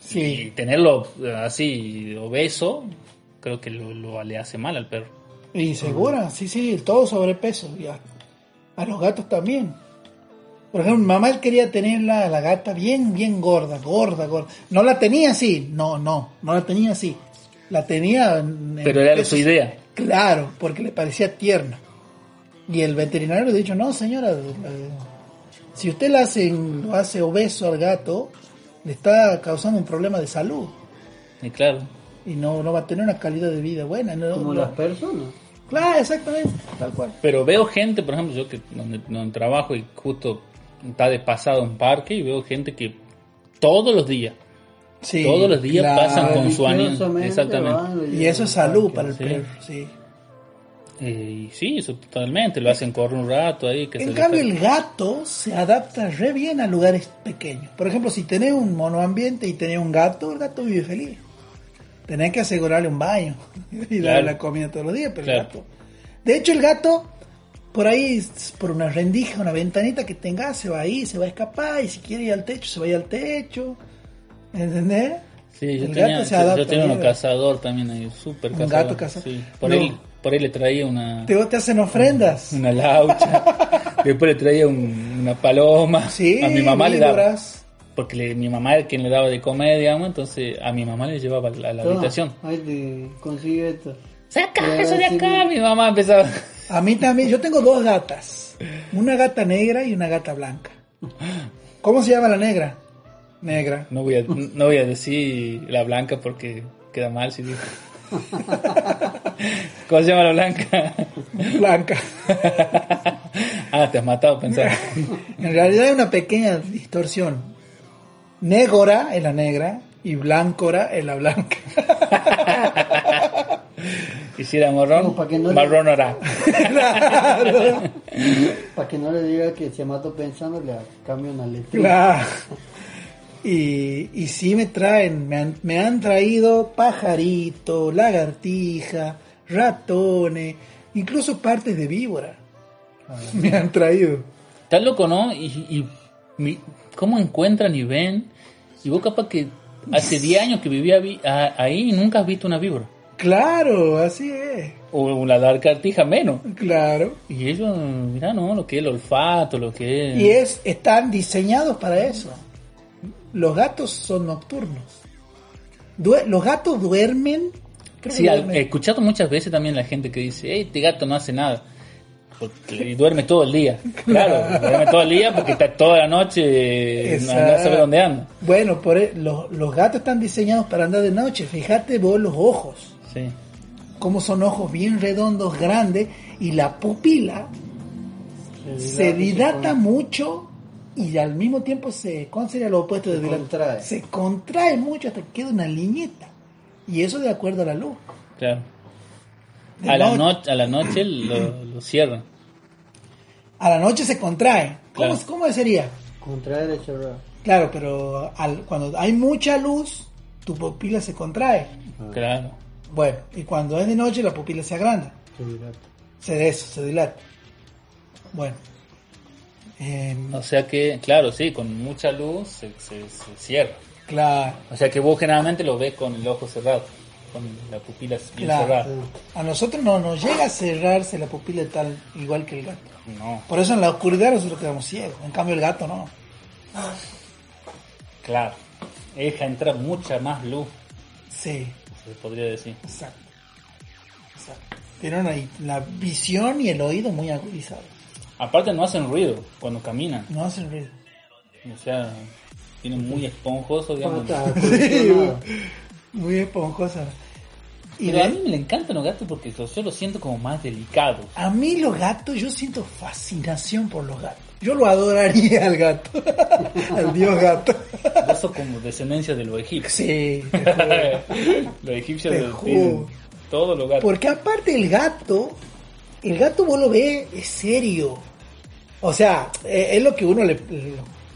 Y Sí. tenerlo eh, así obeso, creo que lo, lo- le hace mal al perro. Y segura, sí, sí, todo sobrepeso. Ya. A los gatos también. Por ejemplo, mi mamá él quería tener la, la gata bien, bien gorda, gorda, gorda. No la tenía así, no, no, no la tenía así. La tenía... en- en Pero era pesos- su idea. Claro, porque le parecía tierna. Y el veterinario le ha dicho, no señora, eh, si usted lo hace, lo hace obeso al gato, le está causando un problema de salud. Y claro, Y no, no va a tener una calidad de vida buena. No, Como no- las personas. Claro, exactamente, tal cual. Pero veo gente, por ejemplo, yo que donde, donde trabajo y justo está de pasado un parque y veo gente que todos los días, Sí, todos los días claro. pasan con su animal. Religiosamente Exactamente. Y eso es al salud para el Sí. perro, sí. Eh, y sí, eso totalmente, lo hacen correr un rato ahí. Que En se cambio, el gato se adapta re bien a lugares pequeños. Por ejemplo, si tenés un monoambiente y tenés un gato, el gato vive feliz. Tenés que asegurarle un baño y darle Claro. la comida todos los días, pero Claro. el gato. De hecho, el gato, por ahí, por una rendija, una ventanita que tenga, se va ahí, se va a escapar. Y si quiere ir al techo, se va a ir al techo. ¿Entendés? Sí, yo el tenía, gato se adapta yo tenía bien. cazador también ahí, súper Un cazador. gato cazador. Sí, por, No. ahí, por ahí le traía una, Te, te hacen ofrendas. una laucha, después le traía un- una paloma. Sí, a mi mamá le daba. Porque le- mi mamá era quien le daba de comer, digamos, entonces a mi mamá le llevaba a la, a la Toma, habitación. Ahí te consigue esto. ¡Saca eso de acá! Mi mamá empezaba. A mí también, yo tengo dos gatas. Una gata negra y una gata blanca. ¿Cómo se llama la negra? Negra. No voy a, no voy a decir la blanca porque queda mal si digo. ¿Cómo se llama la blanca? Blanca. ah, te has matado pensar. En realidad hay una pequeña distorsión. Negora es la negra y blancora es la blanca. Y si era marrón, No, para que no le- marrón hará. claro. Para que no le diga que se mató pensando, le cambia una letra. Claro. Y, y sí me traen, me han, me han traído pajarito, lagartija, ratones, incluso partes de víbora. Me han traído. Está loco, ¿no? Y, y mi- cómo encuentran y ven. Y vos capaz que hace 10 años que vivía ahí y nunca has visto una víbora. Claro, así es. O una lagartija menos. Claro. Y ellos, mirá, ¿no? Lo que es el olfato, lo que es... Y es, están diseñados para eso. Los gatos son nocturnos. Los gatos duermen. creo Sí, he escuchado muchas veces también la gente que dice, "Ey, este gato no hace nada. Porque y duerme todo el día. Claro, duerme todo el día porque está toda la noche, no a saber dónde anda. Bueno, por e- los, los gatos están diseñados para andar de noche. Fíjate vos los ojos. Sí. Como son ojos bien redondos, grandes. Y la pupila se dilata mucho y al mismo tiempo se. ¿Cuál sería lo opuesto de Se dilatar? contrae. Se contrae mucho hasta que queda una liñeta. Y eso de acuerdo a la luz. Claro. De A la, noche. a la noche lo, lo cierran. A la noche se contrae. ¿Cómo, Claro. cómo sería? Contraer y cerrar. Claro, pero al- cuando hay mucha luz, tu pupila se contrae. Claro. Bueno, y cuando es de noche, la pupila se agranda. Se dilata. Se eso, se dilata. Bueno. Em, O sea que, claro, sí, con mucha luz se, se, se cierra. claro, O sea que vos generalmente lo ves con el ojo cerrado, con la pupila bien claro. cerrada. A nosotros no nos llega a cerrarse la pupila tal igual que el gato. No, Por eso en la oscuridad nosotros quedamos ciegos. En cambio el gato no. claro. Deja entrar mucha más luz, Sí, se podría decir. exacto. Exacto. Tienen una- la visión y el oído muy agudizados. Aparte no hacen ruido cuando caminan. No hacen ruido. O sea, tienen muy esponjoso, digamos. Pata acondicionada. Muy esponjosa. Y Pero a de- mí me encantan los gatos porque yo los siento como más delicados. A mí los gatos, yo siento fascinación por los gatos. Yo lo adoraría al gato, al dios gato. Sos como descendencia de los egipcios. Sí, los egipcios de- todos los gatos. porque aparte el gato, el gato vos lo ves, es serio. O sea, eh, es lo que uno le,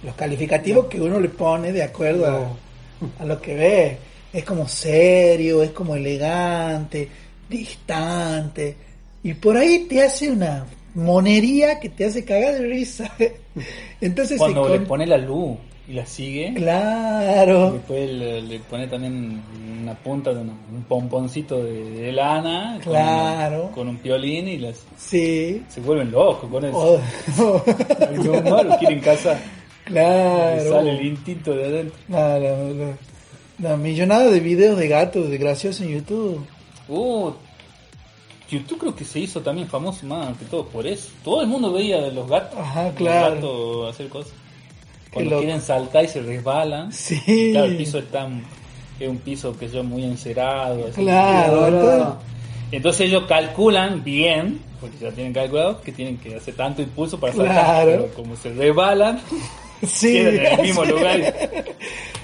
los calificativos que uno le pone de acuerdo a, a lo que ve. Es como serio, es como elegante, distante. Y por ahí te hace una monería que te hace cagar de risa. Entonces Cuando le pone la luz y la sigue, Claro. después le, le pone también una punta de una- un pomponcito de, de lana Claro. con, un piolín y las, Sí. se vuelven locos con eso. Oh, malos quieren casar. claro. Y sale el instinto de adentro. La, la, la- millonada de videos de gatos de graciosos en YouTube. Uh, YouTube creo que se hizo también famoso más que todo por eso. Todo el mundo veía de los gatos. Ajá, los claro. gatos hacer cosas. Cuando quieren saltar y se resbalan. Sí. Claro, el piso es tan es un piso que yo muy encerado. así. Claro, Entonces ellos calculan bien, porque ya tienen calculado, que tienen que hacer tanto impulso para saltar. Claro. Pero como se resbalan, Sí. en el mismo sí. lugar.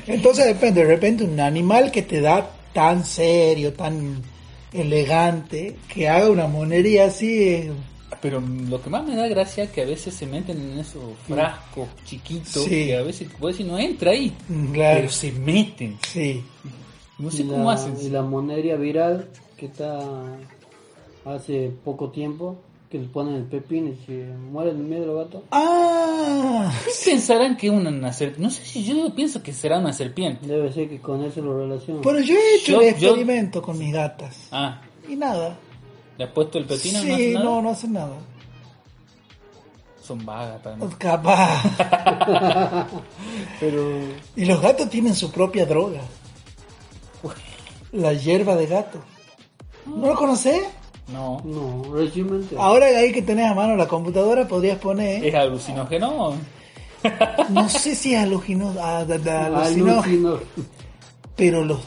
Entonces depende, de repente un animal que te da tan serio, tan elegante, que haga una monería así, eh, Pero lo que más me da gracia es que a veces se meten en esos frascos chiquitos Sí. que a veces vos decís no entra ahí, claro, pero se meten. sí. No sé y cómo la, hacen. Y la monería viral que está hace poco tiempo, que le ponen el pepino y se mueren en medio de los gatos. Ah, ¿Qué pensarán que una, una serpiente? No sé si yo pienso que será una serpiente. Debe ser que con eso lo relacionan. pero yo he hecho Yo- el yo- experimento con mis gatas Ah, y nada. ¿le has puesto el pepino? sí, no hace nada? no, no hacen nada. Son vagas para mí. Capaz. Pero Y los gatos tienen su propia droga. La hierba de gato. ¿No lo conocés? No. No, recientemente. Ahora ahí que tenés a mano la computadora podrías poner, ¿Es alucinógeno? no sé si es alucino, da- da- alucinó, Alucino. pero los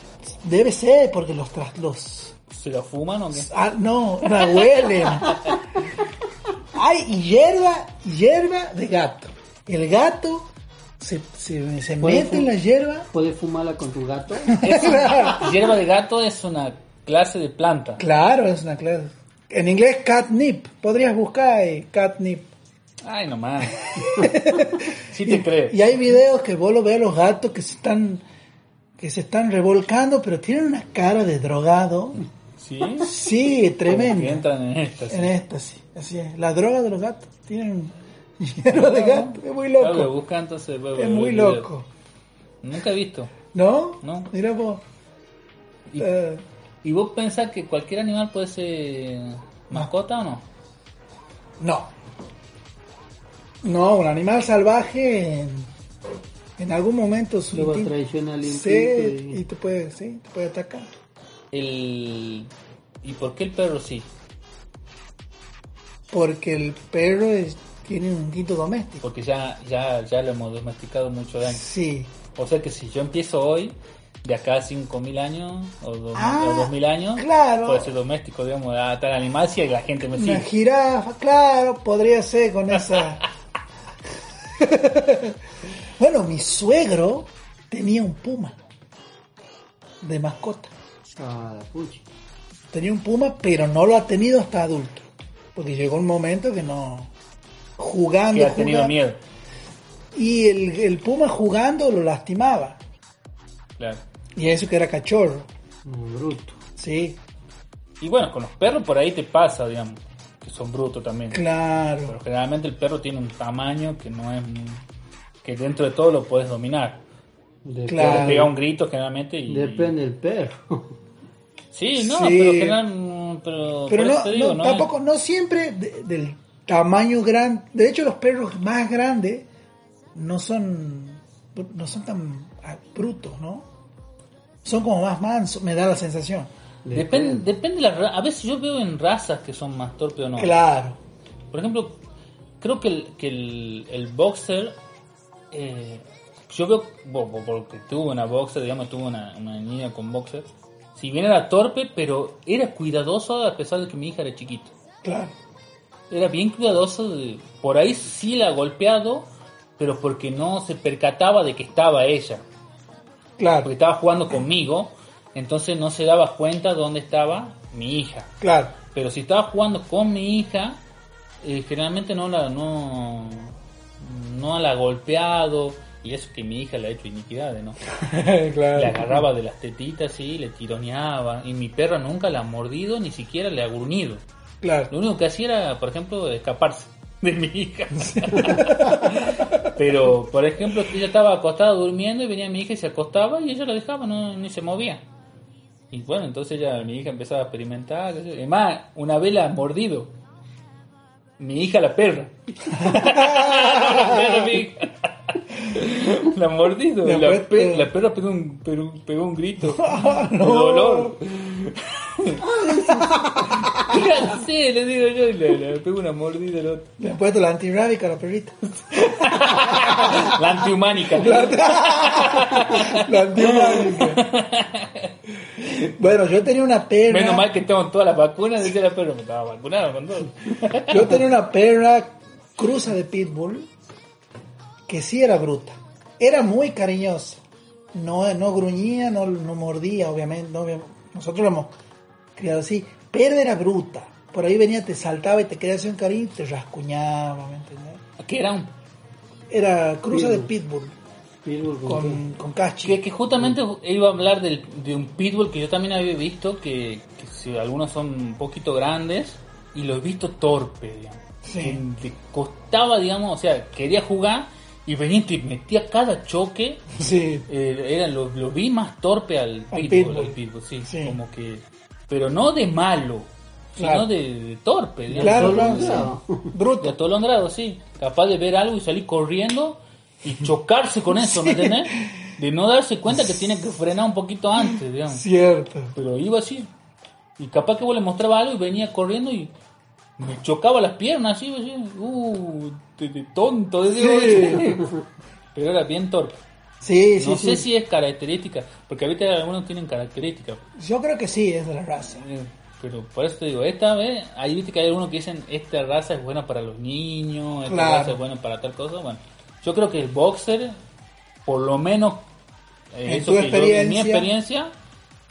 debe ser porque los tras los ¿Se la fuman o qué? ah, no, la huelen. Hay hierba, hierba de gato. El gato se, se, se mete en la hierba. ¿Puedes fumarla con tu gato? Hierba de gato es una clase de planta. Claro, es una clase. En inglés catnip. Podrías buscar ahí, catnip. Ay, nomás. sí te crees. Y hay videos que vos lo ves a los gatos que se están que se están revolcando, pero tienen una cara de drogado. ¿Sí? Sí, Como que tremendo. entran en sí. En sí. Así es. La droga de los gatos. Tienen hierro de gato. Es muy Claro, lo loco. busca, entonces, voy Es muy loco. Nunca he visto. ¿No? No. Mira vos. ¿Y, Eh, y vos pensás que cualquier animal puede ser mascota o no? no. No, un animal salvaje en, en algún momento su instinto y- y te puede, sí, te puede atacar. El... ¿Y por qué el perro sí? Porque el perro es- tiene un instinto doméstico. Porque ya, ya, ya lo hemos domesticado mucho años. Sí. O sea que si yo empiezo hoy, de acá a 5.000 años o, dos- Ah, o 2.000 años, claro. puede ser doméstico, digamos, a tal animal si la gente me Una sigue. jirafa, claro, podría ser con esa. bueno, mi suegro tenía un puma de mascota. Ah, la pucha. Tenía un puma, pero no lo ha tenido hasta adulto. Porque llegó un momento que no. Jugando. Que ha tenido jugando- miedo. Y el, el puma jugando lo lastimaba. Claro. Y eso que era cachorro. Un bruto. Sí, Y bueno, con los perros por ahí te pasa, digamos, que son brutos también. Pero claro. generalmente el perro tiene un tamaño que no es... muy- que dentro de todo lo puedes dominar. Depende, Claro. Pega un grito generalmente y... Depende del perro. Sí, no, Sí. pero general... Pero, Pero no, digo, no, no tampoco, no siempre de- del tamaño grande. De hecho, los perros más grandes no son, no son tan brutos, ¿no? Son como más mansos, me da la sensación. Depende, depende de la ra- A veces yo veo en razas que son más torpes o no. Claro. Por ejemplo, creo que el, que el, el boxer, eh, yo veo, porque tuve una boxer, digamos, tuve una, una niña con boxer, si bien era torpe, pero era cuidadoso a pesar de que mi hija era chiquita. Claro. Era bien cuidadoso, de- por ahí sí la ha golpeado, pero porque no se percataba de que estaba ella, porque Claro. estaba jugando conmigo, entonces no se daba cuenta dónde estaba mi hija. Claro. Pero si estaba jugando con mi hija, eh, generalmente no la no, no la ha golpeado. Y eso que mi hija le ha hecho iniquidades, ¿no? Le claro. agarraba de las tetitas y le tironeaba. Y mi perra nunca la ha mordido, ni siquiera le ha gruñido. Claro. Lo único que hacía era, por ejemplo, escaparse de mi hija. Pero, por ejemplo, ella estaba acostada durmiendo y venía mi hija y se acostaba y ella la dejaba, no, ni se movía. Y bueno, entonces ya mi hija empezaba a experimentar. Además, una vez la mordido. Mi hija la perra. la perra mi hija. La mordido. La La, pe- pe- la perra pegó un, pegó un grito de dolor. sí, le digo yo y le, le pego una mordida al otro. Le han puesto la antirrábica a la perrita. La antihumánica. La antihumánica. bueno, yo tenía una perra. Menos mal que tengo todas las vacunas, decía la perra, me estaba vacunado con todo. Yo tenía una perra cruza de pitbull que sí era bruta. Era muy cariñosa. No, no gruñía, no, no mordía, obviamente. no, obvia- nosotros la hemos criado así. Pero era bruta. Por ahí venía, te saltaba y te quería hacer un cariño y te rascuñaba, ¿me entendés? Que era un Era cruza de pitbull Pitbull con con, con cachi. Que, que justamente iba a hablar del- de un pitbull que yo también había visto, que, que si algunos son un poquito grandes, y lo he visto torpe, digamos. Sí. Que costaba, digamos, o sea, quería jugar y venía y te metía cada choque. Sí, eh, era, lo, lo vi más torpe al Al pitbull, pitbull. al pitbull, sí, Sí. como que... Pero no de malo, sino Claro. de, de torpe, digamos. claro, claro. sí. De Bruto. atolondrado, sí. Capaz de ver algo y salir corriendo y chocarse con eso, ¿me entendés? De no darse cuenta que tiene que frenar un poquito antes, digamos. Cierto. Pero iba así. Y capaz que vos le mostraba algo y venía corriendo y me chocaba las piernas así, así. Uh, de, de tonto, decía, Sí. Pero era bien torpe. Sí, sí, no sí. sé si es característica, porque ahorita algunos tienen características. Yo creo que sí, es de la raza. Eh, Pero por eso te digo, esta vez, ahí viste que hay algunos que dicen, esta raza es buena para los niños, esta Claro. raza es buena para tal cosa. Bueno, yo creo que el boxer, por lo menos, eh, En eso que yo- en mi experiencia.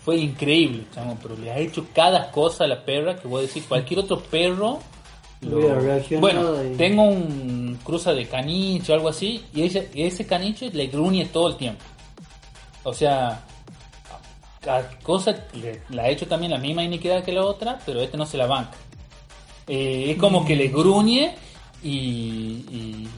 fue increíble, chamo, pero le ha hecho cada cosa a la perra que voy a decir, cualquier otro perro. lo- Bueno, y- tengo un cruza de caniche o algo así, y ese, ese caniche le gruñe todo el tiempo. O sea, cosa la ha hecho también la misma iniquidad que la otra, pero este no se la banca. Eh, es como que le gruñe y, y-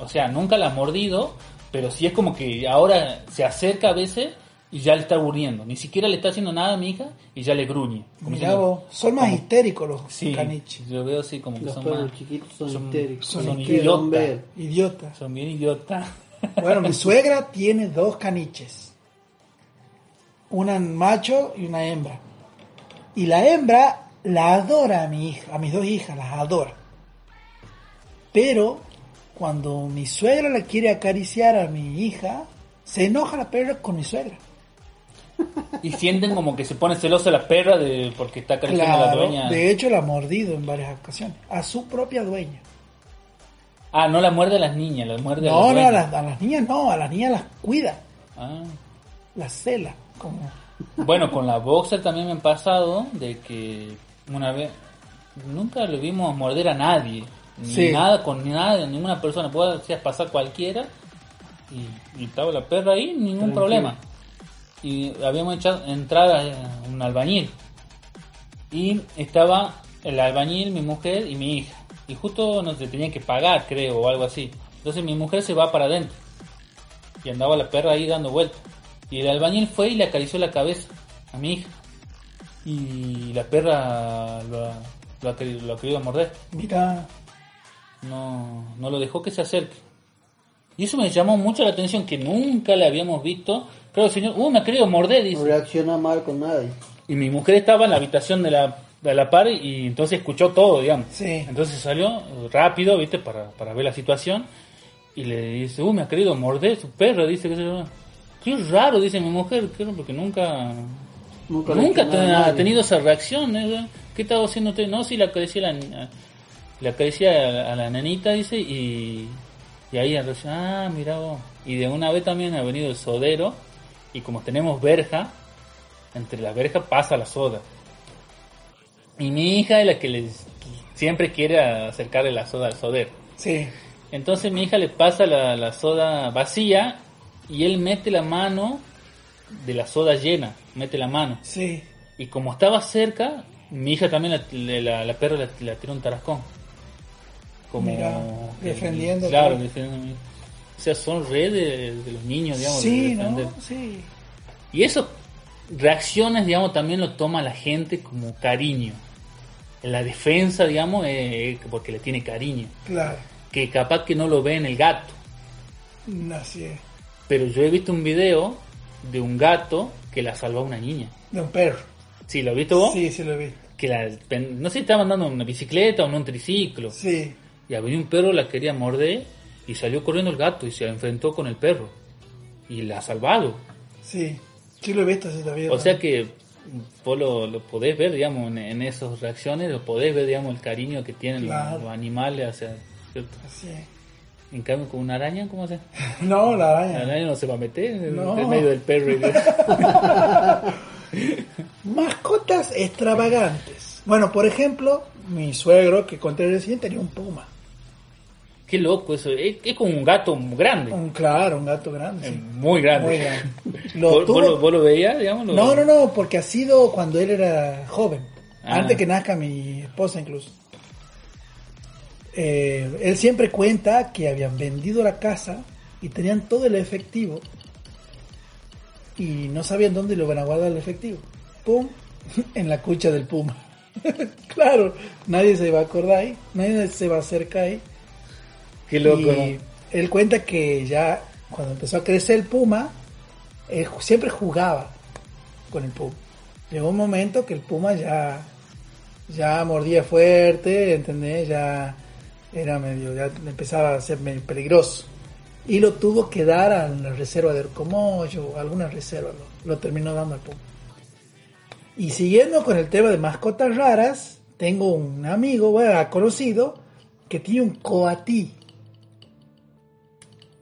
O sea, nunca la ha mordido, pero sí es como que ahora se acerca a veces y ya le está gruñendo. Ni siquiera le está haciendo nada a mi hija y ya le gruñe. Mirá vos, son más como- histéricos los Sí, caniches. yo veo así como que Los son más... chiquitos son, son- histéricos. son Son idiotas. ver. Idiotas. Son bien idiotas. Bueno, mi suegra tiene dos caniches. Una macho y una hembra. Y la hembra la adora a mi hija, a mis dos hijas, las adora. Pero cuando mi suegra la quiere acariciar a mi hija, se enoja la perra con mi suegra. Y sienten como que se pone celosa la perra de porque está acariciando a la dueña. de hecho la ha mordido en varias ocasiones. A su propia dueña. Ah, no la muerde a las niñas, la muerde a la No, a las, a las niñas no, a las niñas las cuida, Ah. las cela. Como... Bueno, con la boxer también me ha pasado de que una vez nunca le vimos morder a nadie, ni Sí. nada con nada, ninguna persona, puede pasar cualquiera y, y estaba la perra ahí, ningún Tranquilo. problema. Y habíamos hecho entrar a un albañil y estaba el albañil, mi mujer y mi hija. Y justo nos tenían que pagar, creo, o algo así. Entonces mi mujer se va para adentro y andaba la perra ahí dando vueltas. Y el albañil fue y le acarició la cabeza a mi hija. Y la perra lo ha, lo ha querido, lo ha querido morder. Mira, No, no lo dejó que se acerque. Y eso me llamó mucho la atención, que nunca le habíamos visto. Claro, señor, uh, me ha querido morder, No dice. reacciona mal con nadie. Y mi mujer estaba en la habitación de la, de la par y entonces escuchó todo, digamos. Sí. Entonces salió rápido, viste, para, para ver la situación. Y le dice, uh, me ha querido morder su perro, dice que se Qué raro, dice mi mujer, claro, porque nunca Nunca, Nunca ha nadie. tenido esa reacción. ¿eh? ¿Qué estaba haciendo usted? No, sí, le acaricia a la, le acaricia a la, la nenita, dice, y, y ahí reacción, ah, mira vos. Y de una vez también ha venido el sodero, y como tenemos verja, entre las verjas pasa la soda. Y mi hija es la que les, siempre quiere acercarle la soda al sodero. sí. Entonces mi hija le pasa la, la soda vacía y él mete la mano de la soda llena, mete la mano. Sí. Y como estaba cerca, mi hija también, la, la, la perra le, le tiró un tarascón. Como Mira, defendiendo, Claro, defendiendo. O sea, son redes de, los niños, digamos. Sí. Sí. Y eso, reacciones, digamos, también lo toma la gente como cariño. En la defensa, digamos, es porque le tiene cariño. Claro. Que capaz que no lo ve en el gato. Así es. Pero yo he visto un video de un gato que la salvó a una niña. De un perro. ¿Sí lo has visto vos? Sí, sí lo vi. Que la, no sé si estaba andando en una bicicleta o en un triciclo. Sí. Y había un perro, la quería morder y salió corriendo el gato y se enfrentó con el perro. Y la ha salvado. Sí. Sí lo he visto, sí vi. O sea que vos lo, lo podés ver, digamos, en, en esas reacciones, lo podés ver, digamos, el cariño que tienen los- Claro. los, animales hacia... ¿cierto? Así es. En cambio, con una araña, ¿cómo hace? No, la La araña. araña no se va a meter en, No. en medio del perro. Y de- Mascotas extravagantes. Bueno, por ejemplo, mi suegro, que conté recién, tenía un puma. Qué loco eso. Es, es como un gato grande. Un, claro, un gato grande. Sí. Muy grande. Muy grande. Lo ¿Vos, tuvo- vos lo, veías, digamos? lo- No, no, no, porque ha sido cuando él era joven. Ah. Antes que nazca mi esposa incluso. Eh, él siempre cuenta que habían vendido la casa y tenían todo el efectivo y no sabían dónde lo iban a guardar el efectivo. ¡Pum! En la cucha del puma. claro, nadie se va a acordar ahí, nadie se va a acercar ahí. Qué loco. Y él cuenta que ya cuando empezó a crecer el puma, él siempre jugaba con el puma. Llegó un momento que el puma ya, ya mordía fuerte, ¿entendés? Ya era medio, ya empezaba a ser medio peligroso. Y lo tuvo que dar a la reserva de Orcomoyo, alguna reserva, lo, lo terminó dando al puma. Y siguiendo con el tema de mascotas raras, tengo un amigo, bueno, conocido, que tiene un coatí.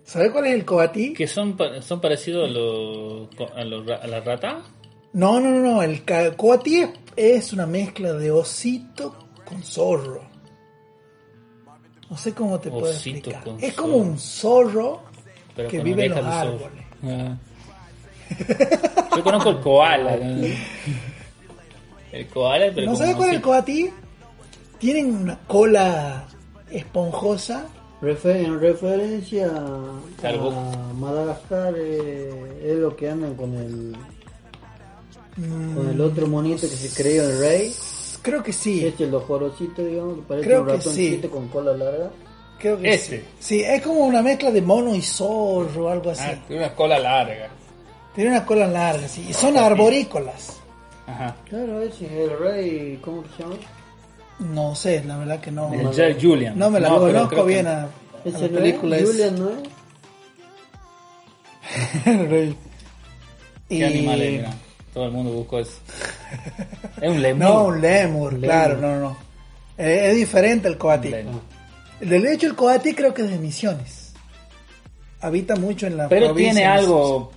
¿Sabe cuál es el coatí? Que son, son parecidos a, los a, los a la rata. No, no, no, no. El coatí es, es una mezcla de osito con zorro. No sé cómo te puedo explicar. con Es como un zorro Pero que vive en los árboles. Ah. Yo conozco el koala. ¿no? El koala, pero ¿No sabes cuál es el coatí? Tienen una cola esponjosa. Refer- en referencia a Madagascar, eh, es lo que andan con el Mm, con el otro monito que se creyó el rey. Creo que sí. Este es el ojorosito, digamos, que parece Creo un que ratoncito sí. con cola larga. Creo que Ese. sí. Sí, es como una mezcla de mono y zorro, algo así. Ah, tiene una cola larga. Tiene una cola larga, sí. Y son arborícolas. Ajá. Claro, ese es el rey, ¿cómo se llama? No sé, la verdad que no. El Jack Julian. No me la conozco que- bien a, a la no es, película. es- Julian, ¿no es? Rey. ¿Qué Y- animal era? Todo el mundo buscó eso. Es un lemur. No, un lemur, Lemur. claro, no, no. Eh, es diferente el coatí. De hecho, el coatí creo que es de Misiones. Habita mucho en la Pero provincia tiene algo.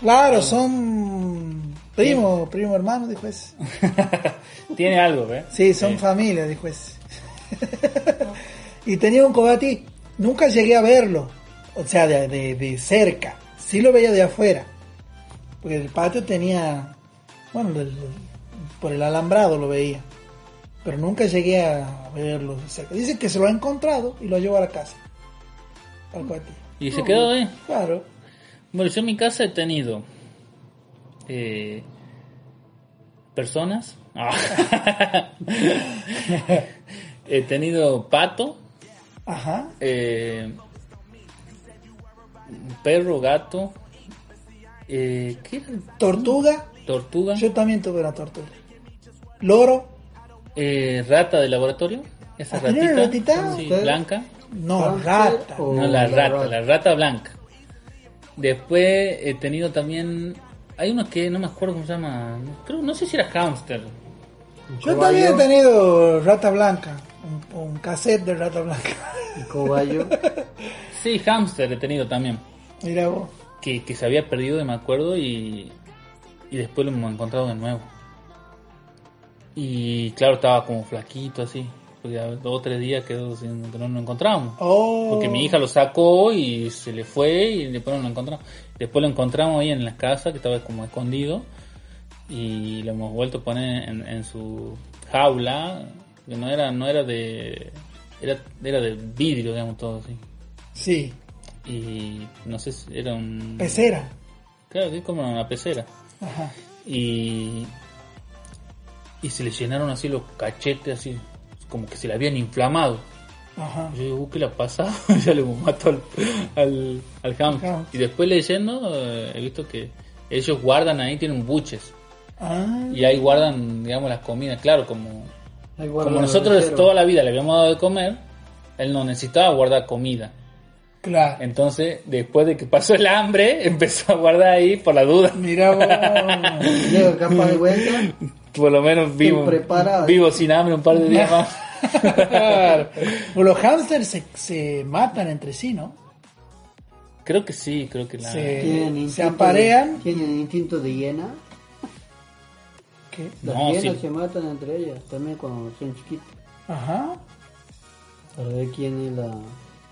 Claro, son primo, primo hermano, dijo ese. tiene algo, ¿ves? Sí, son familia, dijo ese. y tenía un coatí. Nunca llegué a verlo, o sea, de, de- de cerca. Sí lo veía de afuera. Porque el patio tenía, bueno, por el alambrado lo veía. Pero nunca llegué a verlo de cerca. Dice que se lo ha encontrado y lo llevó a la casa. Al coatí. Y se quedó ahí. Claro. Bueno, yo en mi casa he tenido eh, personas. He tenido pato, Ajá. eh, perro, gato, eh, ¿qué era? Tortuga. Tortuga, Yo también tuve una tortuga. Loro. eh, rata de laboratorio, esa ¿Ah, ratita, ratita? sí, ¿Usted? blanca. No, ¿Hámster rata. o No, la rata, rata? la rata blanca. Después he tenido también. Hay uno que no me acuerdo cómo se llama. Creo, no sé si era hamster. Yo también he tenido rata blanca. Un, un cassette de rata blanca. El cobayo. Sí, hamster he tenido también. Mira vos. Que, que se había perdido, me acuerdo, y, y después lo hemos encontrado de nuevo. Y claro, estaba como flaquito así. Porque a dos o tres días quedó sin que no lo encontramos. Oh. Porque mi hija lo sacó y se le fue y después no lo encontramos. Después lo encontramos ahí en la casa que estaba como escondido y lo hemos vuelto a poner en, en su jaula que no era no era de era, era de vidrio digamos todo así Sí. y no sé si era un Pecera. claro que es como una pecera Ajá. y y se le llenaron así los cachetes así como que se le habían inflamado Ajá. Yo digo, "Uh, ¿qué le ha pasado? ya le mató al, al, al hamster. Y después leyendo, eh, he visto que ellos guardan ahí, tienen buches. Ah. Y ahí guardan, digamos, las comidas. Claro, como, como nosotros toda la vida le habíamos dado de comer, él no necesitaba guardar comida. Claro. Entonces, después de que pasó el hambre, empezó a guardar ahí por la duda. Mira vos. Capaz de vuelta. Por lo menos vivo, preparado. vivo sin hambre un par de días más. Claro. Pues los hamsters se, se matan entre sí, ¿no? Creo que sí, creo que. Tienen se instinto aparean. De, tienen instinto de hiena. ¿Qué? Las No, hienas sí. se matan entre ellas también cuando son chiquitas. Ajá. Para ver quién es la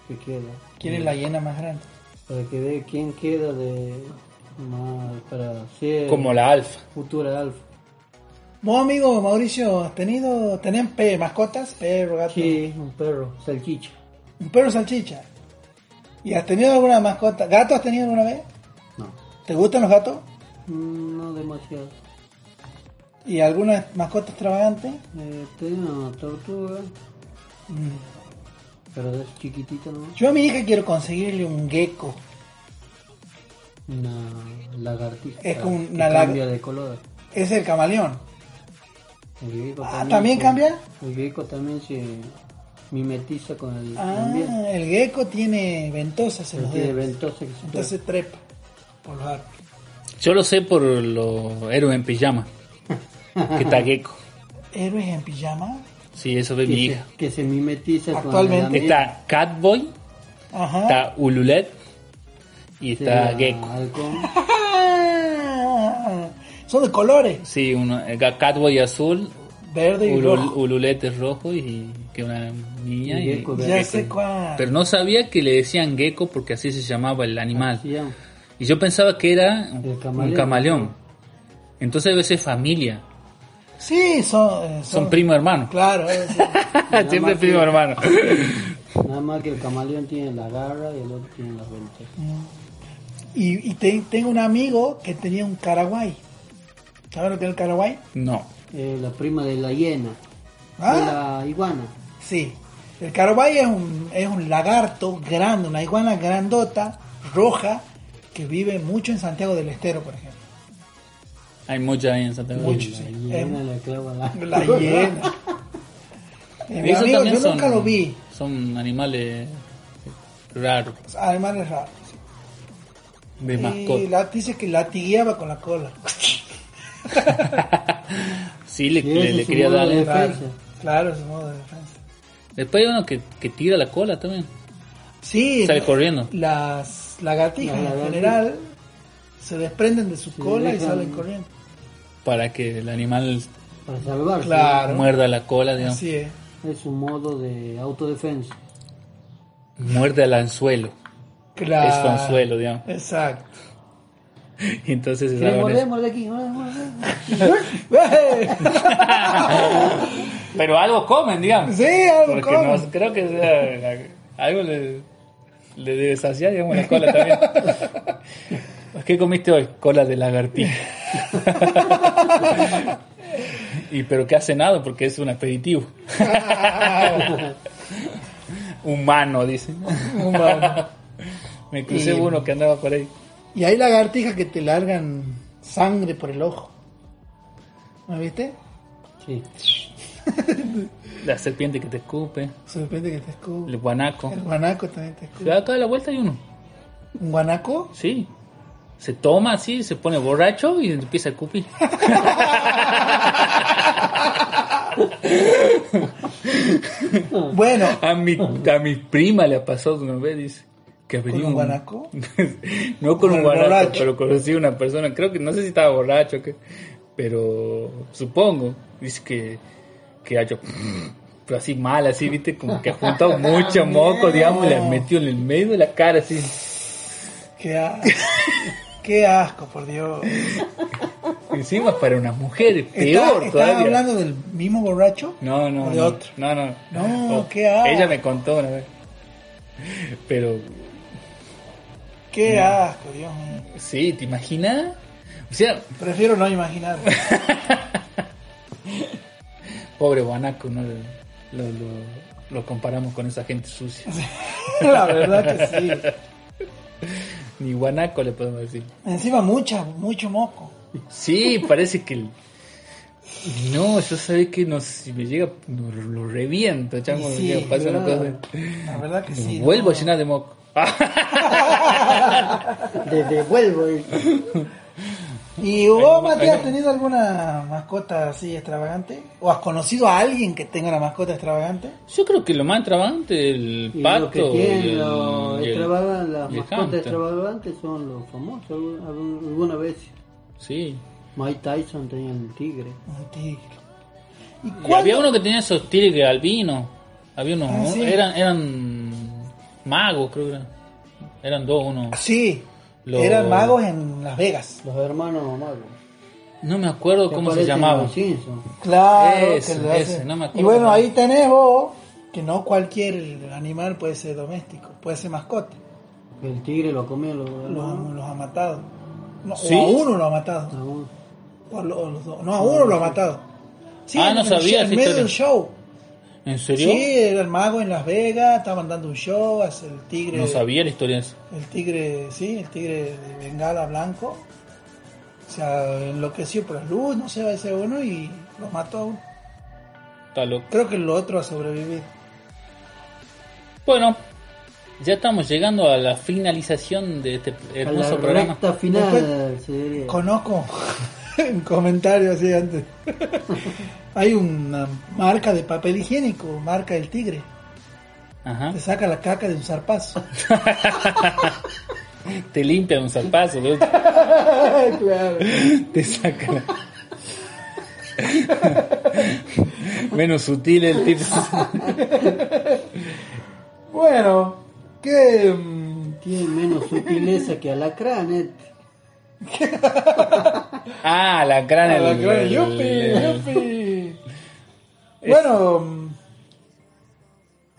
que queda. ¿Quién es la hiena más grande? Para que vea quién queda de más para ser Como la alfa. futura alfa. Vos, amigo Mauricio, ¿has tenido, tenían pe- mascotas? Perro, gato. Sí, un perro, salchicha. Un perro salchicha. ¿Y has tenido alguna mascota? ¿Gato has tenido alguna vez? No, ¿Te gustan los gatos? Mm, no demasiado. ¿Y alguna mascota extravagante? Eh, tengo una tortuga, Mm. Pero es chiquitita, ¿no? Yo a mi hija quiero conseguirle un gecko. Una lagartija. Es como que una lag- cambia de color. Es el camaleón. El gecko Ah, ¿también se- cambia? El gecko también se mimetiza con el Ah, ambiente. el gecko tiene ventosas en los tiene dedos. ventosa que se Entonces trepa por los árboles. Yo lo sé por los héroes en pijama. Que está gecko. ¿Héroes en pijama? Sí, eso ve que, mi se, hija. que se mimetiza Actualmente. con. Está Catboy, Ajá. está Ululet y está Gecko. Ah, Son de colores. Sí, uno, Catboy azul, Verde y Ulu- rojo. Ululet es rojo y que una niña. Y gecko, y Ya gecko. sé cuál. Pero no sabía que le decían gecko porque así se llamaba el animal. Ya. Y yo pensaba que era un camaleón. camaleón. Entonces debe ser familia. Sí, son, eh, Son primos hermanos. Claro, es- Siempre primo que- hermano. Nada más que el camaleón tiene la garra y el otro tiene las ventajas. y, y te- tengo un amigo que tenía un caraguay. ¿Sabes lo que es el caraguay? No. Eh, la prima de la hiena. Ah. De la iguana. Sí. El caraguay es un, es un lagarto grande, una iguana grandota, roja, que vive mucho en Santiago del Estero, por ejemplo. Hay mucha ahí en Santa Cruz. Mucho, La hiena le clava la... La hiena. Eh, mi Esos amigo, también yo son, nunca lo vi. Son animales raros, Animales raros. de Y mascota. la, dice que latigueaba con la cola. Sí, le, Sí, le- ese le es su quería modo dar. de- Claro, Defensa. claro, es un modo de defensa. Después hay uno que, que tira la cola también. Sí, Sale corriendo. las lagartijas Las en lagartijas. general se desprenden de su Sí, cola y dejan- salen corriendo. Para que el animal Para salvarse. Claro. muerda la cola, digamos. Así es. Es un modo de autodefensa. Muerde al anzuelo. Claro. Es su anzuelo, digamos. Exacto. Y entonces aquí. Pero algo comen, digamos. sí, algo Porque comen. no, creo que sea- algo le, le debe saciar, digamos, la cola también. ¿Qué comiste hoy? Cola de lagartija. y pero que ha cenado porque es un aperitivo. Humano, dicen. Humano. Me crucé Y- uno que andaba por ahí. Y hay lagartijas que te largan sangre por el ojo. ¿Me viste? Sí. La serpiente que te escupe. Serpiente que te escupe. El guanaco. El guanaco también te escupe. Acá a la vuelta hay uno. ¿Un guanaco? Sí. Se toma así, se pone borracho y empieza a escupir. Bueno, A mi, a mi prima le pasó una vez, dice. Que ¿Con un guanaco? no con Con un guanaco, borracho. pero conocí una persona, creo que no sé si estaba borracho, que, pero supongo, dice que, que ha hecho, pero así mal, así, viste, como que ha juntado mucho moco, digamos, le metió en el medio de la cara, así. qué asco. Qué asco, por Dios. Encima para una mujer, ¿Está- peor ¿Estás todavía. hablando del mismo borracho? No, no, ¿O de no, otro? no, no. No, Oh, qué asco. Ella me contó una vez. Pero Qué asco, Dios mío. sí, ¿te imaginas? O sea, Prefiero no imaginar. pobre guanaco, ¿no? Lo, lo- lo comparamos con esa gente sucia. La verdad que sí. Ni guanaco le podemos decir. Encima mucha, mucho moco. Sí, parece que... el- No, yo sabía que no, si me llega, no, lo reviento, chango, Y me sí, llega, pasa una cosa. La verdad que sí. Vuelvo no. a llenar de moco. Te devuelvo. ¿Y vos, Mati, has tenido alguna mascota así extravagante? ¿O has conocido a alguien que tenga una mascota extravagante? Yo creo que lo más extravagante, el Y pato lo que tienen y el- los y el- extravagantes, las y el mascotas extravagantes son los famosos alguna vez. Sí. Mike Tyson tenía un tigre. Un tigre. ¿Y Y había uno que tenía esos tigres albinos. Había unos, Ah, sí. eran, eran magos, creo que eran. Eran dos, uno. Sí, Eran magos en Las Vegas. Los hermanos magos. No me acuerdo Que cómo se llamaban. Claro, Ese, que lo ese, hacen. no me acuerdo Y bueno, ahí tenés vos que no cualquier animal puede ser doméstico, puede ser mascota. El tigre lo comió los Los, ha matado. No, ¿Sí? O a uno lo ha matado. Ah, bueno. O a lo- los dos. No, a uno lo ha matado. Sí, Ah, no el sabía esa En medio del show. ¿En serio? Sí, era el mago en Las Vegas, estaban dando un show, hace el tigre. No sabía la historia. El tigre, sí, el tigre de bengala blanco. O sea, enloqueció por la luz, no sé, ese uno y lo mató a uno. Está loco. Creo que el otro ha sobrevivido. Bueno, ya estamos llegando a la finalización de este A la hermoso programa. recta final, Después-. Conozco un comentario así antes. Hay una marca de papel higiénico, marca del tigre. Ajá. Te saca la caca de un zarpazo. Te limpia un zarpazo, ¿no? claro. te saca. Menos sutil el tip. Bueno, que... mm, Tiene menos sutileza que alacrán, eh. Ah, la cráneo. a la gran- yupi, yupi. Bueno,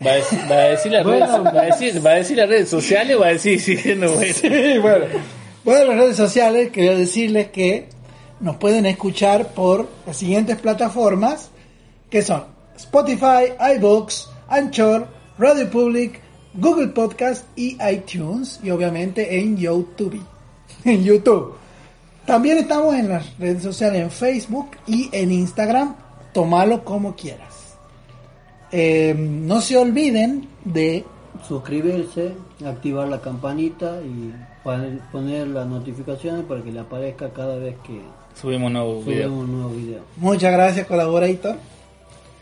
Va a decir, va a decir las redes, va a decir, va a decir las redes sociales o va a decir siguiendo bueno. Sí, bueno. Bueno, las redes sociales, quería decirles que nos pueden escuchar por las siguientes plataformas, que son Spotify, iVoox, Anchor, Radio Public, Google Podcast y iTunes, y obviamente en YouTube. En YouTube. También estamos en las redes sociales, en Facebook y en Instagram. Tómalo como quieras. Eh, no se olviden de Suscribirse, activar la campanita y poner- las notificaciones para que le aparezca cada vez que Subimos un nuevo video. subimos nuevo video. Muchas gracias, colaborator.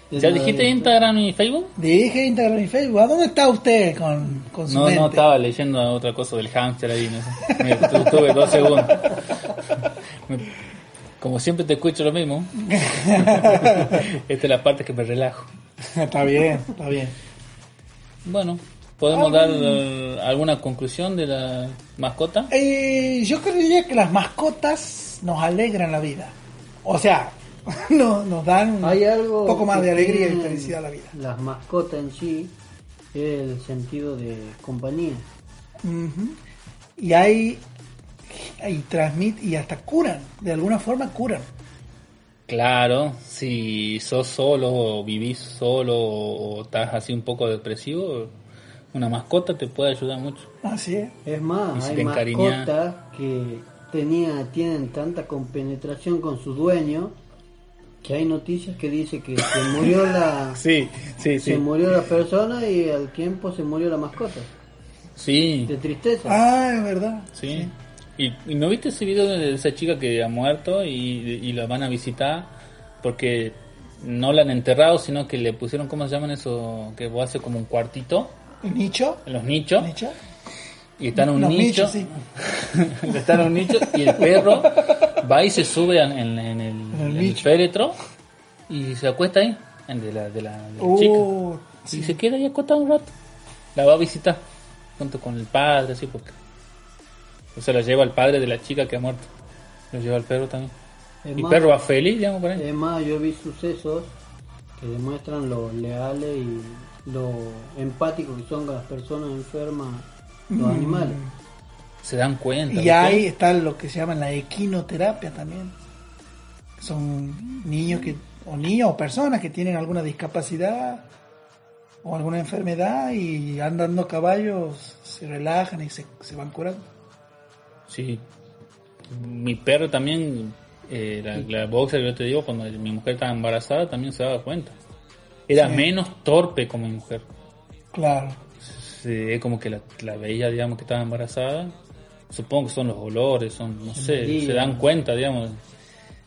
Es ¿Ya dijiste de- Instagram y Facebook? Dije Instagram y Facebook. ¿A dónde está usted con, con su No, mente? no, estaba leyendo otra cosa del hámster ahí, no sé. Me tu- tuve dos segundos. Como siempre te escucho lo mismo. Esta es la parte que me relajo. está bien, está bien. Bueno, ¿podemos dar eh, alguna conclusión de la mascota? Eh, yo creería que las mascotas nos alegran la vida. O sea, no, nos dan Hay algo un poco más de alegría y felicidad a la vida. Las mascotas en sí es el sentido de compañía. Y hay y transmit y hasta curan, de alguna forma curan. Claro, si sos solo o vivís solo o estás así un poco depresivo, una mascota te puede ayudar mucho. Así es. Es más, si hay mascotas que tenía, tienen tanta compenetración con su dueño que hay noticias que dice que se murió la Sí, sí, se murió la persona y al tiempo se murió la mascota Sí, de tristeza. Ah, es verdad. sí. ¿Y, y no viste ese video de esa chica que ha muerto y, y la van a visitar? Porque no la han enterrado, sino que le pusieron, ¿cómo se llaman eso? Que vos haces como un cuartito ¿El nicho? en los nichos. ¿Nicho? Y está en un Los nicho. nichos, sí. está en un nicho y el perro va y se sube en, en- en el, En féretro y se acuesta ahí, en de la, de la, de la Uh, chica. Y se queda ahí acostado un rato. La va a visitar junto con el padre, así porque. O sea, la lleva el padre de la chica que ha muerto. Lo lleva el perro también. Es Y más- perro va feliz, digamos, por ahí. Es más, yo vi sucesos que demuestran lo leales y lo empáticos que son con las personas enfermas, los animales. Se dan cuenta. Y ahí está lo que se llama la equinoterapia también. Son niños que, o niños o personas que tienen alguna discapacidad o alguna enfermedad y andando caballos se relajan y se, se van curando. Sí. Mi perro también, eh, la, la boxer que yo te digo, cuando mi mujer estaba embarazada, también se daba cuenta. Era Sí. menos torpe como mi mujer. Claro. Sí, es como que la, la veía, digamos, que estaba embarazada. Supongo que son los olores, son, no sé, Sí. se dan cuenta, digamos.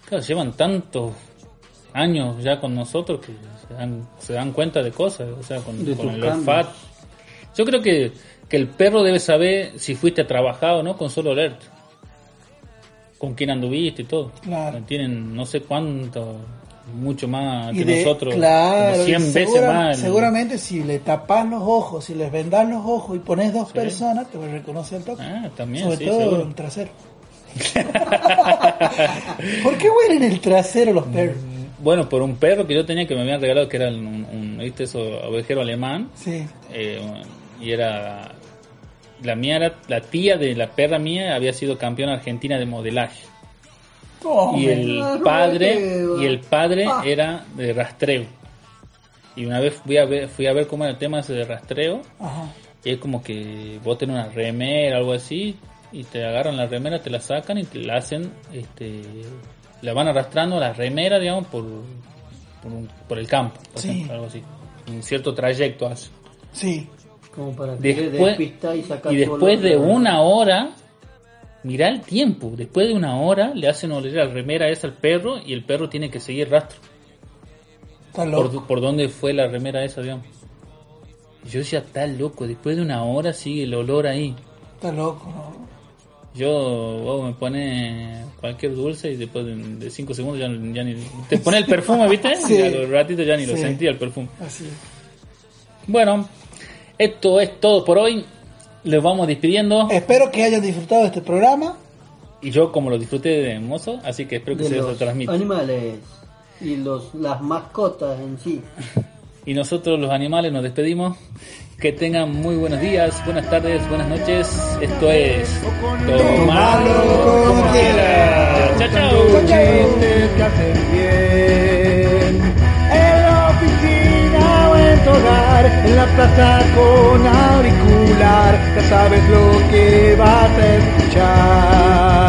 Claro, llevan tantos años ya con nosotros que se dan, se dan cuenta de cosas, o sea, con, con el olfato. Yo creo que, que el perro debe saber si fuiste a trabajar o no con solo olerte. Con quién anduviste y todo. Claro. Tienen no sé cuánto, mucho más Y que de- nosotros. claro, como 100 y veces más. Seguramente si le tapas los ojos, si les vendas los ojos y pones dos personas, te el toque. Ah, también, Sobre sí, todo seguro. el trasero. ¿Por qué huelen el trasero los perros? Bueno, por un perro que yo tenía que me habían regalado, que era un, un ¿viste eso? ovejero alemán, Sí. eh, y era... La mía era, la tía de la perra mía había sido campeona argentina de modelaje. Oh, y el padre, y el padre Ah. era de rastreo. Y una vez fui a ver, fui a ver cómo era el tema ese de rastreo, Ajá. y es como que vos tenés una remera, algo así, y te agarran la remera, te la sacan y te la hacen, este, la van arrastrando la remera, digamos, por, por, un- por el campo, por Sí. ejemplo, algo así. Un cierto trayecto hace. Sí. Como para que Después, despistar y sacar y después de una hora, mirá el tiempo, después de una hora le hacen oler la remera esa al perro y el perro tiene que seguir rastro. Está loco. por, por dónde fue la remera esa, digamos. Yo decía, está loco, después de una hora sigue el olor ahí. Está loco, ¿no? Yo, me pone cualquier dulce y después de 5 segundos ya, ya ni... Te pone el perfume, ¿viste? Sí. Y a los ratitos ya ni lo sentía el perfume. Así es. Bueno, esto es todo por hoy. Les vamos despidiendo. Espero que hayan disfrutado de este programa. Y yo como lo disfruté de hermoso, así que espero que de se los transmita. animales y los las mascotas en sí. Y nosotros los animales nos despedimos. Que tengan muy buenos días, buenas tardes, buenas noches. Esto es Tomarlo como quieras. Chao, chao. que hacen bien. En la oficina o en tu en la plaza con auricular, ya sabes lo que vas a escuchar.